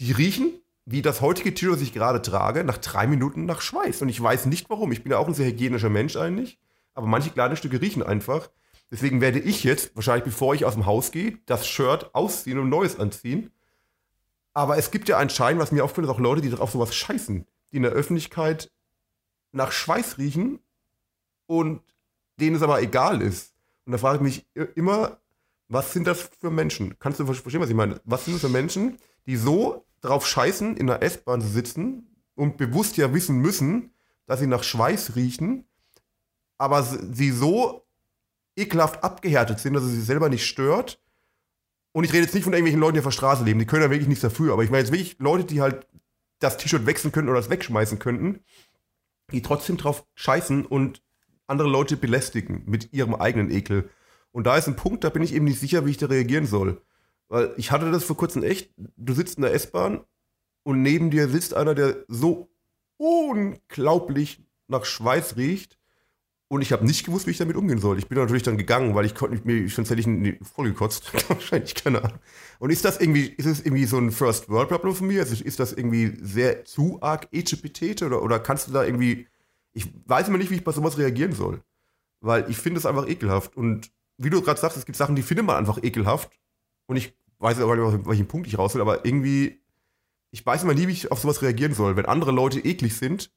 die riechen, wie das heutige T-Shirt, das ich gerade trage, nach drei Minuten nach Schweiß. Und ich weiß nicht warum. Ich bin ja auch ein sehr hygienischer Mensch eigentlich. Aber manche Kleidungsstücke riechen einfach. Deswegen werde ich jetzt, wahrscheinlich bevor ich aus dem Haus gehe, das Shirt ausziehen und ein neues anziehen. Aber es gibt ja anscheinend, was mir auffällt, auch Leute, die auf sowas scheißen, die in der Öffentlichkeit nach Schweiß riechen und denen es aber egal ist. Und da frage ich mich immer, was sind das für Menschen? Kannst du ver- verstehen, was ich meine? Was sind das für Menschen, die so drauf scheißen, in der S-Bahn zu sitzen und bewusst ja wissen müssen, dass sie nach Schweiß riechen, aber sie so ekelhaft abgehärtet sind, dass es sie selber nicht stört. Und ich rede jetzt nicht von irgendwelchen Leuten, die auf der Straße leben, die können ja wirklich nichts dafür, aber ich meine jetzt wirklich Leute, die halt das T-Shirt wechseln könnten oder es wegschmeißen könnten, die trotzdem drauf scheißen und andere Leute belästigen mit ihrem eigenen Ekel. Und da ist ein Punkt, da bin ich eben nicht sicher, wie ich da reagieren soll. Weil ich hatte das vor kurzem echt, du sitzt in der S-Bahn und neben dir sitzt einer, der so unglaublich nach Schweiß riecht. Und ich habe nicht gewusst, wie ich damit umgehen soll. Ich bin natürlich dann gegangen, weil ich konnte nicht mir, sonst hätte ich ihn voll gekotzt. Wahrscheinlich, keine Ahnung. Und ist das irgendwie, ist es irgendwie so ein First World Problem von mir? Also ist das irgendwie sehr zu arg Etepetete oder, oder kannst du da irgendwie, ich weiß immer nicht, wie ich bei sowas reagieren soll. Weil ich finde es einfach ekelhaft. Und wie du gerade sagst, es gibt Sachen, die findet man einfach ekelhaft. Und ich weiß auch nicht, auf welchen Punkt ich raus will, aber irgendwie, ich weiß immer nie, wie ich auf sowas reagieren soll. Wenn andere Leute eklig sind,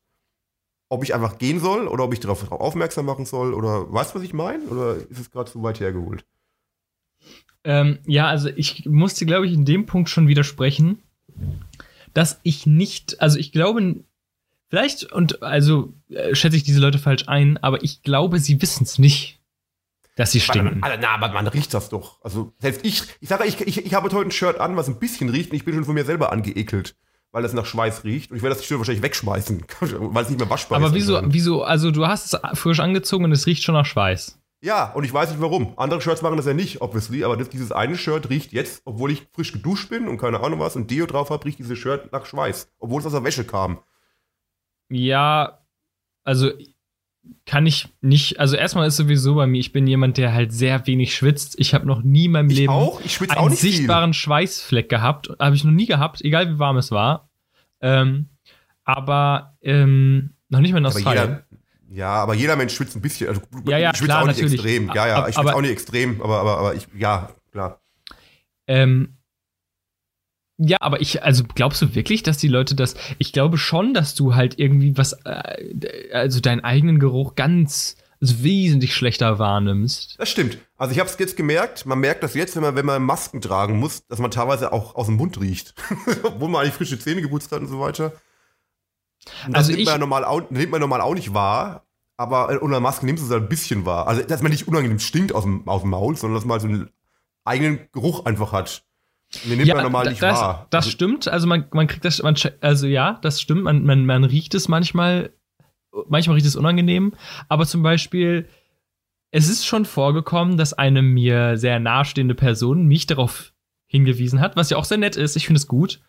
ob ich einfach gehen soll oder ob ich darauf aufmerksam machen soll oder weißt du, was ich meine? Oder ist es gerade zu weit hergeholt? Ähm, ja, also ich musste, glaube ich, in dem Punkt schon widersprechen, dass ich nicht, also ich glaube, vielleicht, und also äh, schätze ich diese Leute falsch ein, aber ich glaube, sie wissen es nicht, dass sie stinken. Alter, na, aber man riecht das doch. Also, selbst ich, ich sage, ich, ich, ich habe heute ein Shirt an, was ein bisschen riecht und ich bin schon von mir selber angeekelt, weil es nach Schweiß riecht und ich werde das Shirt wahrscheinlich wegschmeißen, weil es nicht mehr waschbar ist. Aber wieso, wieso, also du hast es frisch angezogen und es riecht schon nach Schweiß. Ja, und ich weiß nicht warum. Andere Shirts machen das ja nicht, obviously, aber das, dieses eine Shirt riecht jetzt, obwohl ich frisch geduscht bin und keine Ahnung was und Deo drauf habe, riecht dieses Shirt nach Schweiß, obwohl es aus der Wäsche kam. Ja, also kann ich nicht, also erstmal ist sowieso bei mir, ich bin jemand, der halt sehr wenig schwitzt. Ich habe noch nie in meinem Ich Leben auch, ich schwitze auch einen nicht viel. sichtbaren Schweißfleck gehabt. Habe ich noch nie gehabt, egal wie warm es war. Ähm, aber ähm, noch nicht mal in Aber Australien. ja, aber jeder Mensch schwitzt ein bisschen. Also, Ja, ja, ich schwitze klar, auch nicht natürlich. extrem. Ja, ja, ich schwitze auch nicht extrem, aber, aber, aber ich, ja, klar. Ähm, ja, aber ich, also glaubst du wirklich, dass die Leute das, ich glaube schon, dass du halt irgendwie was, äh, also deinen eigenen Geruch ganz also wesentlich schlechter wahrnimmst. Das stimmt. Also ich habe es jetzt gemerkt, man merkt das jetzt, wenn man, wenn man Masken tragen muss, dass man teilweise auch aus dem Mund riecht. Obwohl man eigentlich frische Zähne geputzt hat und so weiter. Und das Also nimmt, ich- man ja normal auch, nimmt man normal auch nicht wahr, aber äh, unter Maske nimmst du es halt ein bisschen wahr. Also dass man nicht unangenehm stinkt aus dem, aus dem Maul, sondern dass man so einen eigenen Geruch einfach hat. Den nimmt man normal nicht das, wahr. Das Also- stimmt. Also man, man kriegt das, man, also ja, das stimmt. Man, man, man riecht es manchmal, manchmal riecht es unangenehm. Aber zum Beispiel, es ist schon vorgekommen, dass eine mir sehr nahestehende Person mich darauf hingewiesen hat, was ja auch sehr nett ist. Ich finde es gut,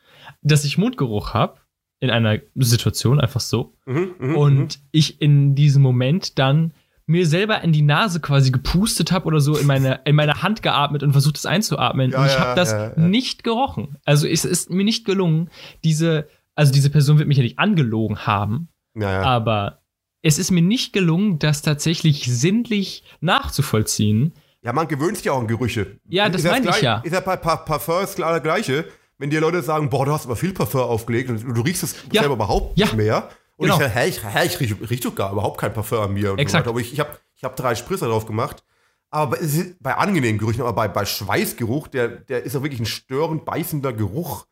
dass ich Mundgeruch habe in einer Situation einfach so. Mhm, mhm, mhm. Und ich in diesem Moment dann mir selber in die Nase quasi gepustet habe oder so in meine, in meine Hand geatmet und versucht es einzuatmen. Ja, und ich ja, habe das ja, nicht gerochen. Also es ist mir nicht gelungen, diese, also diese Person wird mich ja nicht angelogen haben, aber es ist mir nicht gelungen, das tatsächlich sinnlich nachzuvollziehen. Ja, man gewöhnt sich ja auch an Gerüche. Ja, das Ist meine ich ja. Ist ja bei Pa- Parfum das klar gleiche. Wenn dir Leute sagen, boah, du hast aber viel Parfum aufgelegt und du riechst es selber überhaupt nicht mehr. Und Genau. ich hä, ich, hä, ich riech, riech doch gar überhaupt kein Parfum an mir. Exakt. Aber ich, ich habe ich hab drei Spritzer drauf gemacht. Aber bei, bei angenehmen Gerüchen, aber bei, bei Schweißgeruch, der, der ist ja wirklich ein störend beißender Geruch.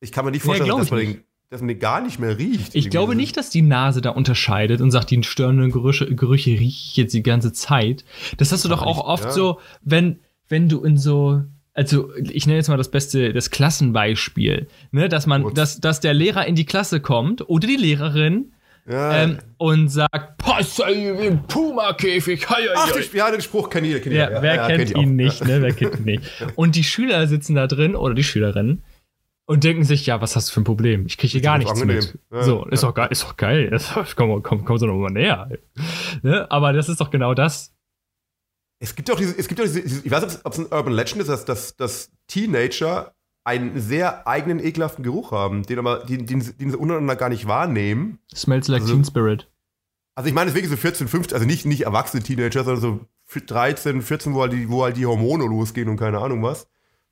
Ich kann mir nicht vorstellen, glaub dass, man den, dass man den gar nicht mehr riecht. Ich glaube nicht, dass die Nase da unterscheidet und sagt, die störenden Gerüche, Gerüche rieche ich jetzt die ganze Zeit. Das hast du doch auch nicht, oft ja. so, wenn, wenn du in so, also ich nenne jetzt mal das beste, das Klassenbeispiel, ne, dass man, dass, dass der Lehrer in die Klasse kommt oder die Lehrerin Ja. ähm, und sagt, Pass Puma-Käfig. Ach, den, ja, den Spruch kennt jeder. Kennt Ja, jeder. wer ja, kennt ich auch. ihn nicht, ne? Wer kennt ihn nicht? Und die Schüler sitzen da drin oder die Schülerinnen und denken sich, ja, was hast du für ein Problem? Ich kriege hier gar nichts angenehm. mit. Ja, so, ist ja. doch geil, ist doch geil. Komm, komm, komm so noch mal näher. Ne? Aber das ist doch genau das. Es gibt auch diese, es gibt auch diese, ich weiß nicht, ob es ein Urban Legend ist, dass, dass, dass Teenager einen sehr eigenen, ekelhaften Geruch haben, den aber, den, den, den sie untereinander gar nicht wahrnehmen. Smells like Also- Teen Spirit. Also ich meine deswegen so 14, 15, also nicht, nicht erwachsene Teenager, sondern so 13, 14, wo halt, die, wo halt die Hormone losgehen und keine Ahnung was.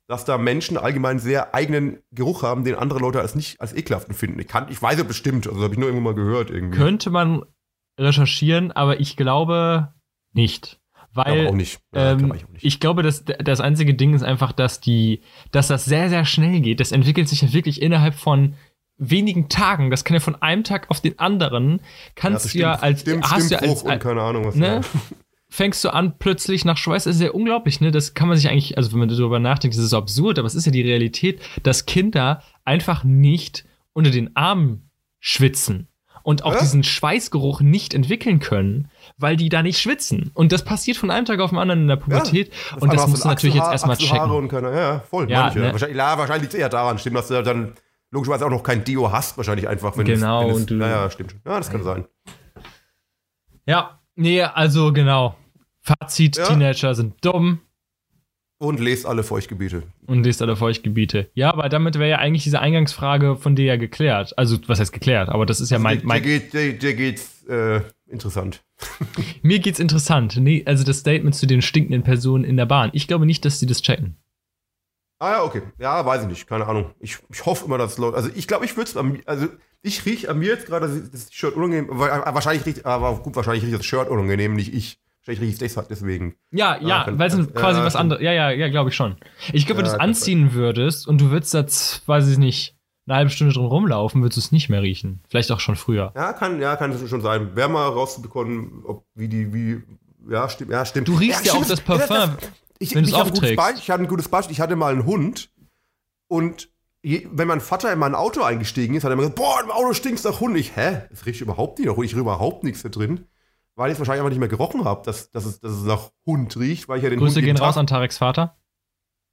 Dass da Menschen allgemein sehr eigenen Geruch haben, den andere Leute als nicht als ekelhaft empfinden. Ich, kann, ich weiß ja bestimmt, also habe ich nur irgendwo mal gehört irgendwie. Könnte man recherchieren, aber ich glaube nicht. Weil nicht. Ja, ähm, glaube ich ich glaube, dass das einzige Ding ist einfach, dass die, dass das sehr, sehr schnell geht. Das entwickelt sich ja wirklich innerhalb von wenigen Tagen. Das kann ja von einem Tag auf den anderen, kannst du ja als, Stimmt, hast du ja als, und keine Ahnung was. ne? ja. fängst du an plötzlich nach Schweiß. Das ist ja unglaublich, ne? Das kann man sich eigentlich, also wenn man darüber nachdenkt, das ist absurd, aber es ist ja die Realität, dass Kinder einfach nicht unter den Armen schwitzen und auch Ja. diesen Schweißgeruch nicht entwickeln können, weil die da nicht schwitzen. Und das passiert von einem Tag auf den anderen in der Pubertät. Auf und das musst du natürlich jetzt erstmal checken. Und keine, ja, ja, voll. Ja, ne? Wahrscheinlich, ja, wahrscheinlich liegt es eher daran, stimmt, dass du dann logischerweise auch noch kein Deo hast, wahrscheinlich einfach. Wenn Genau, Es, wenn es, und du- naja, stimmt schon. Ja, das kann sein. Ja, nee, also genau. Fazit, Ja. Teenager sind dumm Und lest alle Feuchtgebiete. und lest alle Feuchtgebiete. Ja, aber damit wäre ja eigentlich diese Eingangsfrage von dir ja geklärt. Also, was heißt geklärt? Aber das ist ja mein, dir, mein, dir, geht, dir, dir geht's äh, interessant. Mir geht's interessant. Nee, also das Statement zu den stinkenden Personen in der Bahn. Ich glaube nicht, dass sie das checken. Ah ja, okay. Ja, weiß ich nicht. Keine Ahnung. Ich, ich hoffe immer, dass Leute. Also ich glaube, ich würde es. Also ich rieche an mir jetzt gerade das- Shirt unangenehm. wa- Wahrscheinlich riecht, aber gut, wahrscheinlich riecht das Shirt unangenehm, nicht ich. Wahrscheinlich riecht es deshalb deswegen. Ja, ja, kann- weil es ja, quasi ja, was anderes. Ja, ja, ja, glaube ich schon. Ich glaube, wenn Ja, du es anziehen würdest und du würdest da, weiß ich nicht, eine halbe Stunde drum rumlaufen, würdest du es nicht mehr riechen. Vielleicht auch schon früher. Ja, kann, ja, kann schon sein. Wäre mal rauszubekommen, ob wie die, wie. Ja, stimmt, ja, stimmt. Du riechst ja, auch stimmt. das Parfum. ich, wenn du's ich, ein gutes aufträgst. Beispiel, ich hatte ein gutes Beispiel. Ich hatte mal einen Hund und je, wenn mein Vater in mein Auto eingestiegen ist, hat er immer gesagt, boah, im Auto stinkt's nach Hund. Ich, hä? Es riecht überhaupt nicht nach Hund. Ich rieche überhaupt nichts da drin. Weil ich es wahrscheinlich einfach nicht mehr gerochen habe, dass, dass, es, dass es nach Hund riecht, weil ich ja den Grüße Hund gehen raus Tag- an Tareks Vater.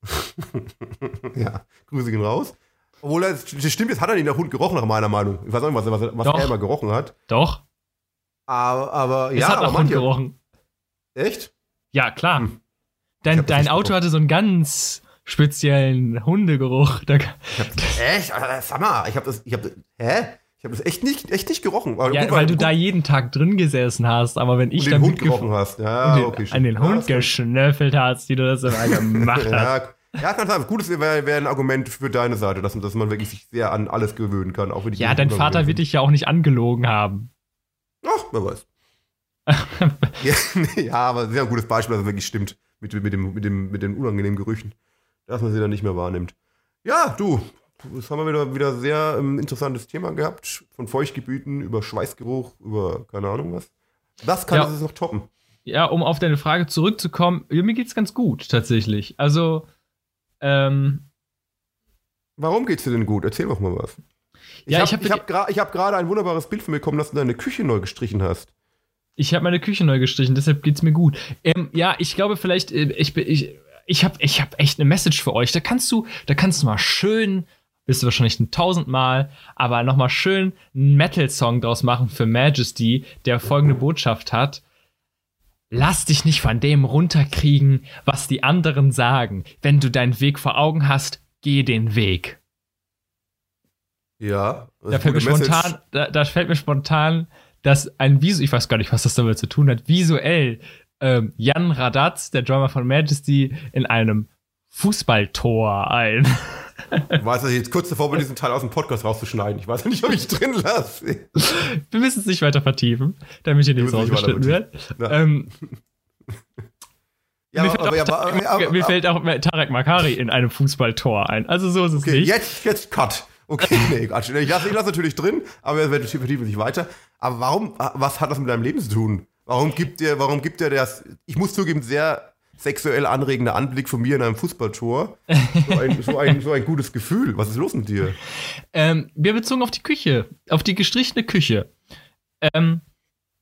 Ja, Grüße gehen raus. Obwohl, das stimmt, jetzt hat er nicht nach Hund gerochen, nach meiner Meinung. Ich weiß auch nicht, was, er- was, was er immer gerochen hat. Doch, Aber, aber es ja, hat aber nach Hund gerochen. Echt? Ja, klar. Hm. Ich Dein, hab das dein Auto gerochen. hatte so einen ganz speziellen Hundegeruch. Da, Echt? Äh, Sag mal, ich habe das, ich habe, hä? Ich habe das echt nicht, echt nicht gerochen. Aber ja, gut, weil du gut, da jeden Tag drin gesessen hast, aber wenn ich und dann den Hund gerochen hast. Ja, den, okay. an den Hund das kann- geschnöffelt hast, wie du das immer gemacht hast. ja, kann sein. Gutes wäre wär ein Argument für deine Seite, dass, dass man wirklich sich sehr an alles gewöhnen kann. Auch wenn ich Ja, dein Vater wird dich ja auch nicht angelogen haben. Ach, wer weiß. ja, ja, aber sehr ein gutes Beispiel, dass es wirklich stimmt. Mit, mit, dem, mit, dem, mit den unangenehmen Gerüchen. Dass man sie dann nicht mehr wahrnimmt. Ja, du. Das haben wir wieder, wieder sehr ähm, interessantes Thema gehabt. Von Feuchtgebieten über Schweißgeruch, über keine Ahnung was. Das kann Ja. es noch toppen. Ja, um auf deine Frage zurückzukommen, mir geht's ganz gut, tatsächlich. Also, ähm, Warum geht's dir denn gut? Erzähl doch mal was. Ich Ja, habe ich hab ich hab gra- ich hab gerade ein wunderbares Bild von mir bekommen, dass du deine Küche neu gestrichen hast. ich habe meine Küche neu gestrichen, deshalb geht's mir gut. Ähm, ja, ich glaube vielleicht, äh, ich ich, ich habe ich hab echt eine Message für euch. Da kannst du, da kannst du mal schön, bist du wahrscheinlich ein tausendmal, aber noch mal schön einen Metal-Song draus machen für Majesty, der folgende Botschaft hat. Lass dich nicht von dem runterkriegen, was die anderen sagen. Wenn du deinen Weg vor Augen hast, geh den Weg. Ja. das Da fällt mir spontan, da, da fällt mir spontan, dass ein Visu, ich weiß gar nicht, was das damit zu tun hat, visuell ähm, Jan Radatz, der Drummer von Majesty, in einem Fußballtor ein. Ich weiß, dass ich jetzt kurz davor bin, diesen Teil aus dem Podcast rauszuschneiden. Ich weiß ja nicht, ob ich drin lasse. Wir müssen es nicht weiter vertiefen, damit hier nichts nicht rausgeschnitten wird. Ja. Ähm, Ja, mir, aber, fällt aber, auch, Tarek- aber, mir fällt auch Tarek Makari in einem Fußballtor ein. Also so ist es okay, nicht. jetzt, jetzt Cut. Okay, nee, Quatsch. Ich lasse ich lasse natürlich drin, aber wir vertiefen sich weiter. Aber warum, was hat das mit deinem Leben zu tun? Warum gibt dir, warum gibt dir das, ich muss zugeben, sehr sexuell anregender Anblick von mir in einem Fußballtor. So ein, so ein, so ein gutes Gefühl. Was ist los mit dir? Ähm, wir bezogen auf die Küche, auf die gestrichene Küche. Ähm,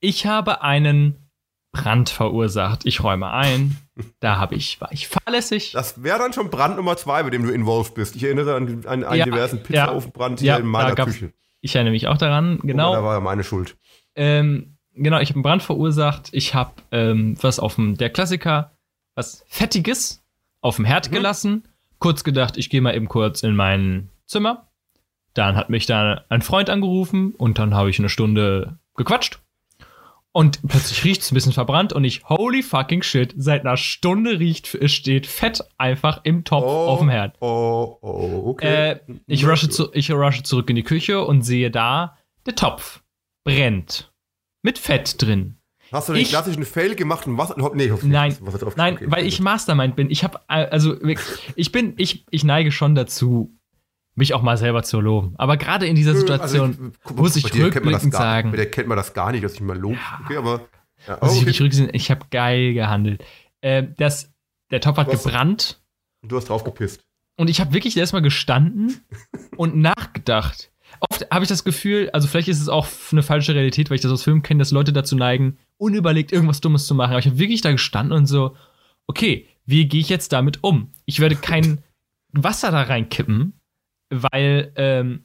ich habe einen Brand verursacht. Ich räume ein. Da habe ich, war ich fahrlässig. Das wäre dann schon Brand Nummer zwei, bei dem du involved bist. Ich erinnere an, an einen Ja, diversen Pizzaofenbrand ja, hier in meiner Küche. Ich erinnere mich auch daran, genau. Oh, da war ja meine Schuld. Ähm, genau, ich habe einen Brand verursacht. Ich habe ähm, was auf dem, der Klassiker, was Fettiges auf dem Herd Mhm. gelassen. Kurz gedacht, ich gehe mal eben kurz in mein Zimmer. Dann hat mich da ein Freund angerufen und dann habe ich eine Stunde gequatscht. Und plötzlich riecht es ein bisschen verbrannt und ich, holy fucking shit, seit einer Stunde riecht, steht Fett einfach im Topf auf dem Herd. Oh, oh, okay. Äh, ich, rushe zu, ich rushe zurück in die Küche und sehe da, der Topf brennt. Mit Fett drin. Hast du den ich- klassischen Fail gemacht und was? Nee, hoffentlich Nein, Wasser drauf Nein, okay, weil gut. ich Mastermind bin. Ich habe also wirklich- ich bin ich ich neige schon dazu, mich auch mal selber zu loben. Aber gerade in dieser Nö, Situation also ich- guck muss ich rückblickend gar- sagen, Bei dir kennt man das gar nicht, dass ich mal lob. Okay, aber. Ja, muss ich okay. wirklich rückblickend, ich habe geil gehandelt. Äh, das der Topf hat Was? gebrannt Du hast drauf gepisst. und ich habe wirklich erstmal gestanden und nachgedacht. Oft habe ich das Gefühl, also vielleicht ist es auch eine falsche Realität, weil ich das aus Filmen kenne, dass Leute dazu neigen, unüberlegt irgendwas Dummes zu machen. Aber ich habe wirklich da gestanden und so, okay, wie gehe ich jetzt damit um? Ich werde kein Wasser da reinkippen, weil ähm,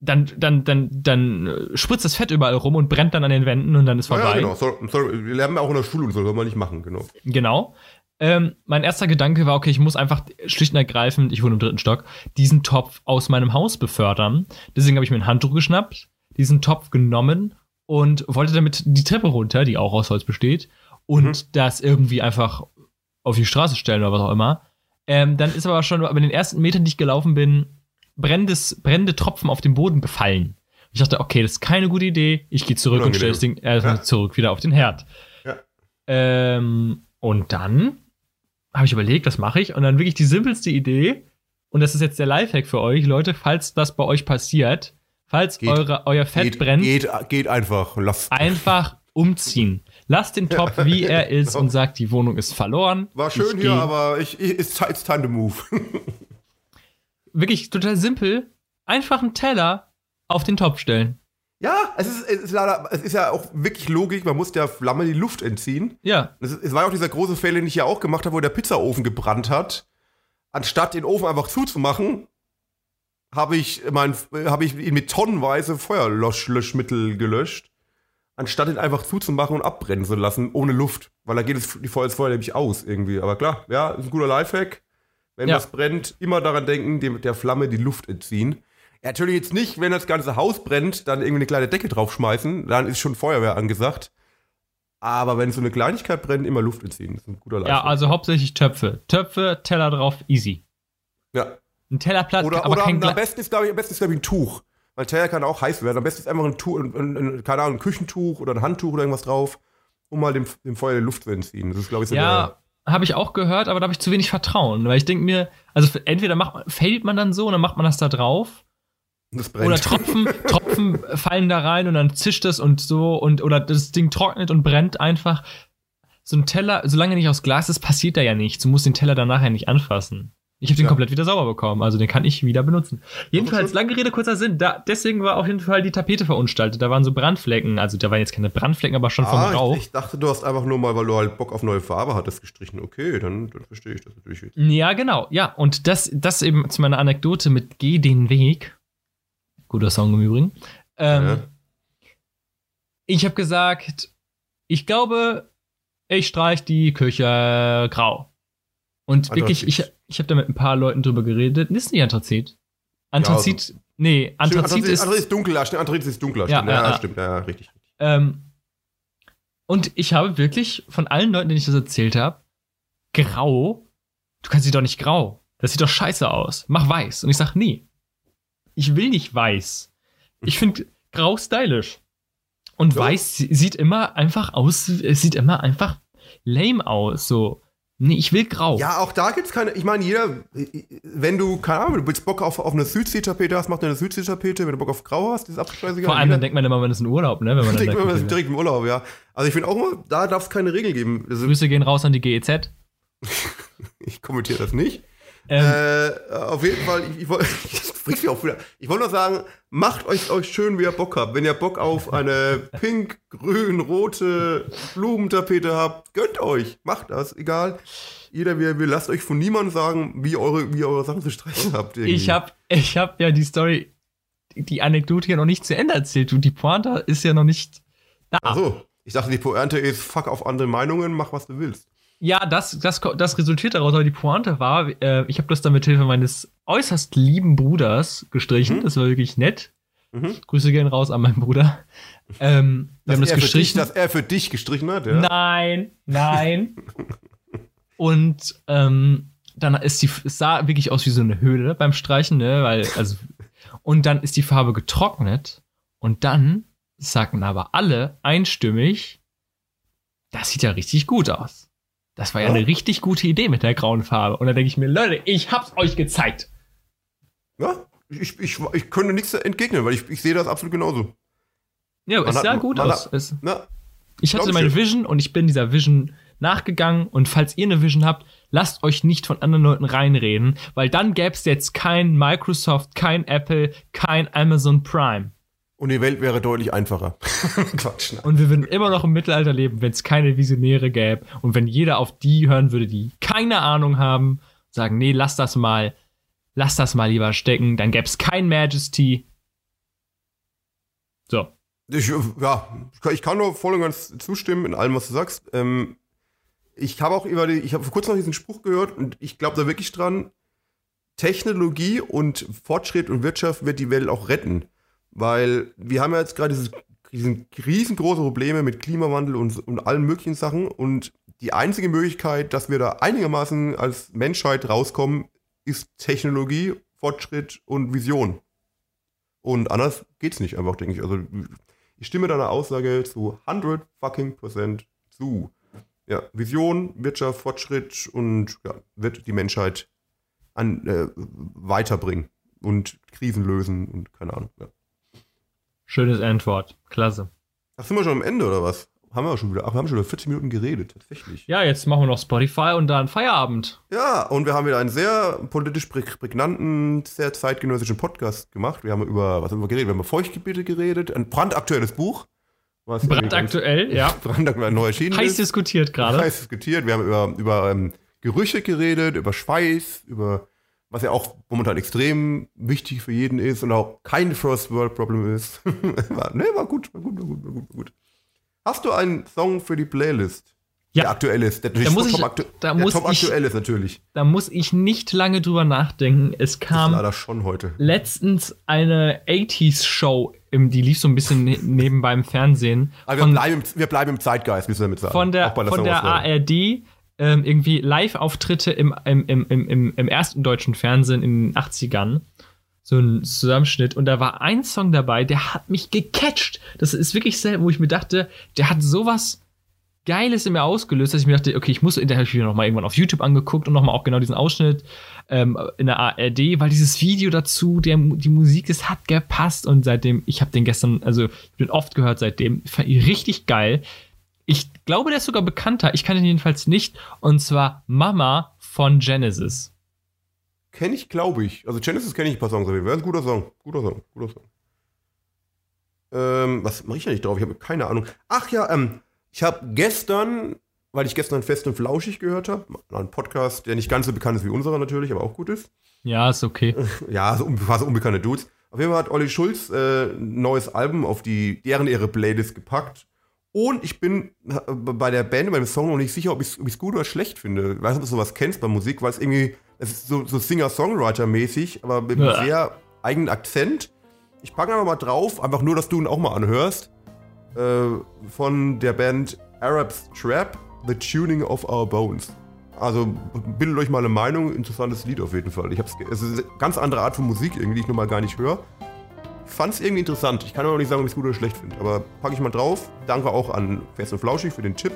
dann, dann, dann, dann spritzt das Fett überall rum und brennt dann an den Wänden und dann ist vorbei. ja, genau. Soll, soll, wir lernen ja auch in der Schule und so, soll man nicht machen, genau. Genau. Ähm, mein erster Gedanke war, okay, ich muss einfach schlicht und ergreifend, ich wohne im dritten Stock, diesen Topf aus meinem Haus befördern. Deswegen habe ich mir ein Handtuch geschnappt, diesen Topf genommen und wollte damit die Treppe runter, die auch aus Holz besteht, und Mhm. das irgendwie einfach auf die Straße stellen oder was auch immer. Ähm, dann ist aber schon bei den ersten Metern, die ich gelaufen bin, brennendes, brennende Tropfen auf den Boden gefallen. Ich dachte, okay, das ist keine gute Idee. Ich gehe zurück und stelle das Ding erstmal Ja. zurück wieder auf den Herd. Ja. Ähm, und dann habe ich überlegt, was mache ich? Und dann wirklich die simpelste Idee, und das ist jetzt der Lifehack für euch, Leute, falls das bei euch passiert, falls Geht. eure, euer Fett geht, brennt, Geht, geht einfach. Lass. einfach umziehen. Lasst den Topf, wie er ist, und sagt, die Wohnung ist verloren. War schön hier, aber ich, ich, it's, it's time to move. Wirklich total simpel. Einfach einen Teller auf den Topf stellen. ja, es ist, es, ist leider, es ist ja auch wirklich Logik, man muss der Flamme die Luft entziehen. Ja, Es, es war ja auch dieser große Fehler, den ich ja auch gemacht habe, wo der Pizzaofen gebrannt hat. Anstatt den Ofen einfach zuzumachen, habe ich, mein, habe ich ihn mit tonnenweise Feuerlöschmittel gelöscht. Anstatt ihn einfach zuzumachen und abbrennen zu lassen, ohne Luft. Weil da geht es, die Feuer, das Feuer nämlich aus irgendwie. Aber klar, ja, ist ein guter Lifehack. Wenn Ja. was brennt, immer daran denken, dem, der Flamme die Luft entziehen. Ja, natürlich jetzt nicht, wenn das ganze Haus brennt, dann irgendwie eine kleine Decke draufschmeißen. Dann ist schon Feuerwehr angesagt. Aber wenn so eine Kleinigkeit brennt, immer Luft entziehen. Das ist ein guter ja, Lifehack. also hauptsächlich Töpfe. Töpfe, Teller drauf, easy. Ja. Ein Teller platt, Oder, aber oder kein am besten ist, glaube ich, am besten ist, glaube ich, ein Tuch. Weil Teller kann auch heiß werden. Am besten ist einfach ein Tuch, ein, ein, ein, keine Ahnung, ein Küchentuch oder ein Handtuch oder irgendwas drauf, um mal dem, dem Feuer die Luft zu entziehen. Das ist, glaube ich, so Ja, habe ich auch gehört, aber da habe ich zu wenig Vertrauen. Weil ich denke mir, also entweder macht man, fällt man dann so und dann macht man das da drauf. das brennt. Oder Tropfen, Tropfen fallen da rein und dann zischt es und so und oder das Ding trocknet und brennt einfach. So ein Teller, solange er nicht aus Glas ist, passiert da ja nichts. Du musst den Teller dann nachher nicht anfassen. Ich habe den Ja. komplett wieder sauber bekommen, also den kann ich wieder benutzen. Jedenfalls, lange Rede, kurzer Sinn. Da, deswegen war auf jeden Fall die Tapete verunstaltet. Da waren so Brandflecken, also da waren jetzt keine Brandflecken, aber schon vom ah, Rauch. ich, ich dachte, du hast einfach nur mal, weil du halt Bock auf neue Farbe hattest, gestrichen. Okay, dann, dann verstehe ich das natürlich jetzt. Ja, genau. Ja, und das, das eben zu meiner Anekdote mit Geh den Weg. Guter Song im Übrigen. Ähm, Ja. Ich habe gesagt, ich glaube, ich streich die Küche grau. Und wirklich, ich. Ich habe da mit ein paar Leuten drüber geredet. Ist nicht Anthrazit. Anthrazit, nee, Stimmt, Anthrazit ist, Anthrazit ist dunkler, Anthrazit ist dunkler. Ja, stimmt, ja, ja, ja. stimmt, ja, ja, richtig. ähm, und ich habe wirklich von allen Leuten, denen ich das erzählt habe, grau, du kannst sie doch nicht grau. Das sieht doch scheiße aus. Mach weiß. Und ich sag, nee. Ich will nicht weiß. Ich finde grau stylisch. Und Ja. weiß sie- sieht immer einfach aus, es sieht immer einfach lame aus. So, nee, ich will grau. Ja, auch da gibt's keine, ich meine, jeder, wenn du, keine Ahnung, du willst Bock auf, auf eine Südsee-Tapete hast, mach dir eine Südsee-Tapete, wenn du Bock auf Grau hast, ist scheißegal. Vor allem, dann denkt man immer, man ist in Urlaub, ne? Wenn man wenn man guckt. ist direkt im Urlaub, ja. Also ich finde auch immer, da darf es keine Regel geben. Also, Grüße gehen raus an die GEZ. ich kommentiere das nicht. Ähm, Äh, auf jeden Fall, ich, ich wollte wollt nur sagen, macht euch, euch schön, wie ihr Bock habt. Wenn ihr Bock auf eine pink, grün, rote Blumentapete habt, gönnt euch. Macht das, egal. Jeder, wie er will. Lasst euch von niemandem sagen, wie, eure, wie eure Sachen zu streichen habt. irgendwie. ich habe ich hab ja die Story, die Anekdote ja noch nicht zu Ende erzählt. Und die Pointe ist ja noch nicht da. Ach so, ich dachte, die Pointe ist, fuck auf andere Meinungen, mach was du willst. Ja, das, das, das resultiert daraus, aber die Pointe war, äh, ich habe das dann mit Hilfe meines äußerst lieben Bruders gestrichen. Mhm. Das war wirklich nett. Mhm. Grüße gehen raus an meinen Bruder. Ähm, wir haben das gestrichen. Dich, dass er für dich gestrichen hat, ja? Nein, nein. Und ähm, dann ist die, es sah wirklich aus wie so eine Höhle beim Streichen, ne? Weil, also, und dann ist die Farbe getrocknet und dann sagten aber alle einstimmig, das sieht ja richtig gut aus. Das war ja, eine richtig gute Idee mit der grauen Farbe. Und dann denke ich mir, Leute, ich hab's euch gezeigt. Ja, ich, ich, ich könnte nichts entgegnen, weil ich, ich sehe das absolut genauso. Ja, Man es hat- sah gut aus. hat- Es, Na, Ich hatte ich meine dir. Vision und ich bin dieser Vision nachgegangen. Und falls ihr eine Vision habt, lasst euch nicht von anderen Leuten reinreden, weil dann gäbe es jetzt kein Microsoft, kein Apple, kein Amazon Prime. Und die Welt wäre deutlich einfacher. Quatsch, nein. Und wir würden immer noch im Mittelalter leben, wenn es keine Visionäre gäbe. Und wenn jeder auf die hören würde, die keine Ahnung haben, sagen, nee, lass das mal, lass das mal lieber stecken, dann gäbe es kein Majesty. So. Ich, ja, ich kann- ich kann nur voll und ganz zustimmen in allem, was du sagst. Ähm, ich habe auch über die, ich habe vor kurzem noch diesen Spruch gehört und ich glaube da wirklich dran, Technologie und Fortschritt und Wirtschaft wird die Welt auch retten. Weil wir haben ja jetzt gerade diesen riesengroße Probleme mit Klimawandel und, und allen möglichen Sachen und die einzige Möglichkeit, dass wir da einigermaßen als Menschheit rauskommen, ist Technologie, Fortschritt und Vision. Und anders geht's nicht einfach, denke ich. Also ich stimme deiner Aussage zu 100 fucking Prozent zu. Ja, Vision, Wirtschaft, Fortschritt und ja, wird die Menschheit an, äh, weiterbringen und Krisen lösen und keine Ahnung. Ja. Schönes Antwort. Klasse. Ach, sind wir schon am Ende oder was? Haben wir schon wieder, ach, wir haben schon über 40 Minuten geredet, tatsächlich. Ja, jetzt machen wir noch Spotify und dann Feierabend. Ja, und wir haben wieder einen sehr politisch präg- prägnanten, sehr zeitgenössischen Podcast gemacht. Wir haben über, was haben wir geredet? Wir haben über Feuchtgebiete geredet, ein brandaktuelles Buch. Was Brandaktuell, ja. Brandaktuell neu erschienen Heiß ist. diskutiert gerade. heiß diskutiert. Wir haben über, über ähm, Gerüche geredet, über Schweiß, über was ja auch momentan extrem wichtig für jeden ist und auch kein First World Problem ist. war, ne, war gut, war gut, war gut, war gut, war gut. Hast du einen Song für die Playlist? Ja. Der aktuell ist. Der, Da muss ich- da muss top ich- aktuell ist natürlich. Da muss ich nicht lange drüber nachdenken. Es kam leider schon heute. letztens eine 80s-Show, im- die lief so ein bisschen ne nebenbei im Fernsehen. Aber wir, Von, bleiben, im- wir bleiben im Zeitgeist, müssen wir damit sagen. von der, von der. ARD. Ähm, irgendwie Live-Auftritte im, im, im, im, im, ersten deutschen Fernsehen in den 80ern. So ein Zusammenschnitt. Und da war ein Song dabei, der hat mich gecatcht. Das ist wirklich selten, wo ich mir dachte, der hat sowas Geiles in mir ausgelöst, dass ich mir dachte, okay, ich muss, da habe ich wieder noch mal irgendwann auf YouTube angeguckt und noch mal auch genau diesen Ausschnitt ähm, in der ARD, weil dieses Video dazu, der, die Musik, das hat gepasst und seitdem, ich habe den gestern, also ich den oft gehört seitdem, fand ich richtig geil. Ich glaube, der ist sogar bekannter, ich kann ihn jedenfalls nicht, und zwar Mama von Genesis. Kenne ich, glaube ich. Also Genesis kenne ich ein paar Songs, aber wäre ein guter Song. Guter Song, guter Song. Ähm, was mache ich da nicht drauf? Ich habe keine Ahnung. Ach ja, ähm, ich habe gestern, weil ich gestern Fest und Flauschig gehört habe, einen Podcast, der nicht ganz so bekannt ist wie unserer natürlich, aber auch gut ist. Ja, ist okay. Ja, so un- quasi unbekannte Dudes. Auf jeden Fall hat Olli Schulz äh, ein neues Album auf die deren ihre Playlist gepackt. Und ich bin äh, bei der Band, beim Song noch nicht sicher, ob ich es gut oder schlecht finde. Ich weiß nicht, ob du sowas kennst bei Musik, weil es irgendwie, es ist so, so Singer-Songwriter-mäßig, aber mit einem Ja. sehr eigenen Akzent. Ich packe einfach mal drauf, einfach nur, dass du ihn auch mal anhörst. Äh, von der Band Arabs Trap, The Tuning of Our Bones. Also bildet euch mal eine Meinung, interessantes Lied auf jeden Fall. Ich hab's, es ist eine ganz andere Art von Musik irgendwie, die ich normal gar nicht höre. Ich fand's irgendwie interessant. Ich kann aber nicht sagen, ob ich es gut oder schlecht finde. Aber packe ich mal drauf. Danke auch an Fest und Flauschig für den Tipp.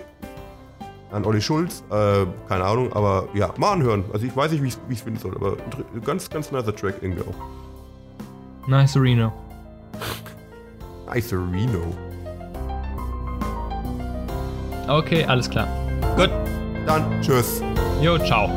An Olli Schulz. Äh, keine Ahnung, aber ja, mal anhören. Also ich weiß nicht, wie ich es finden soll, aber ganz, ganz nicer Track irgendwie auch. Nice Reno. Nice Reno. Okay, alles klar. Gut. Dann tschüss. Jo, ciao.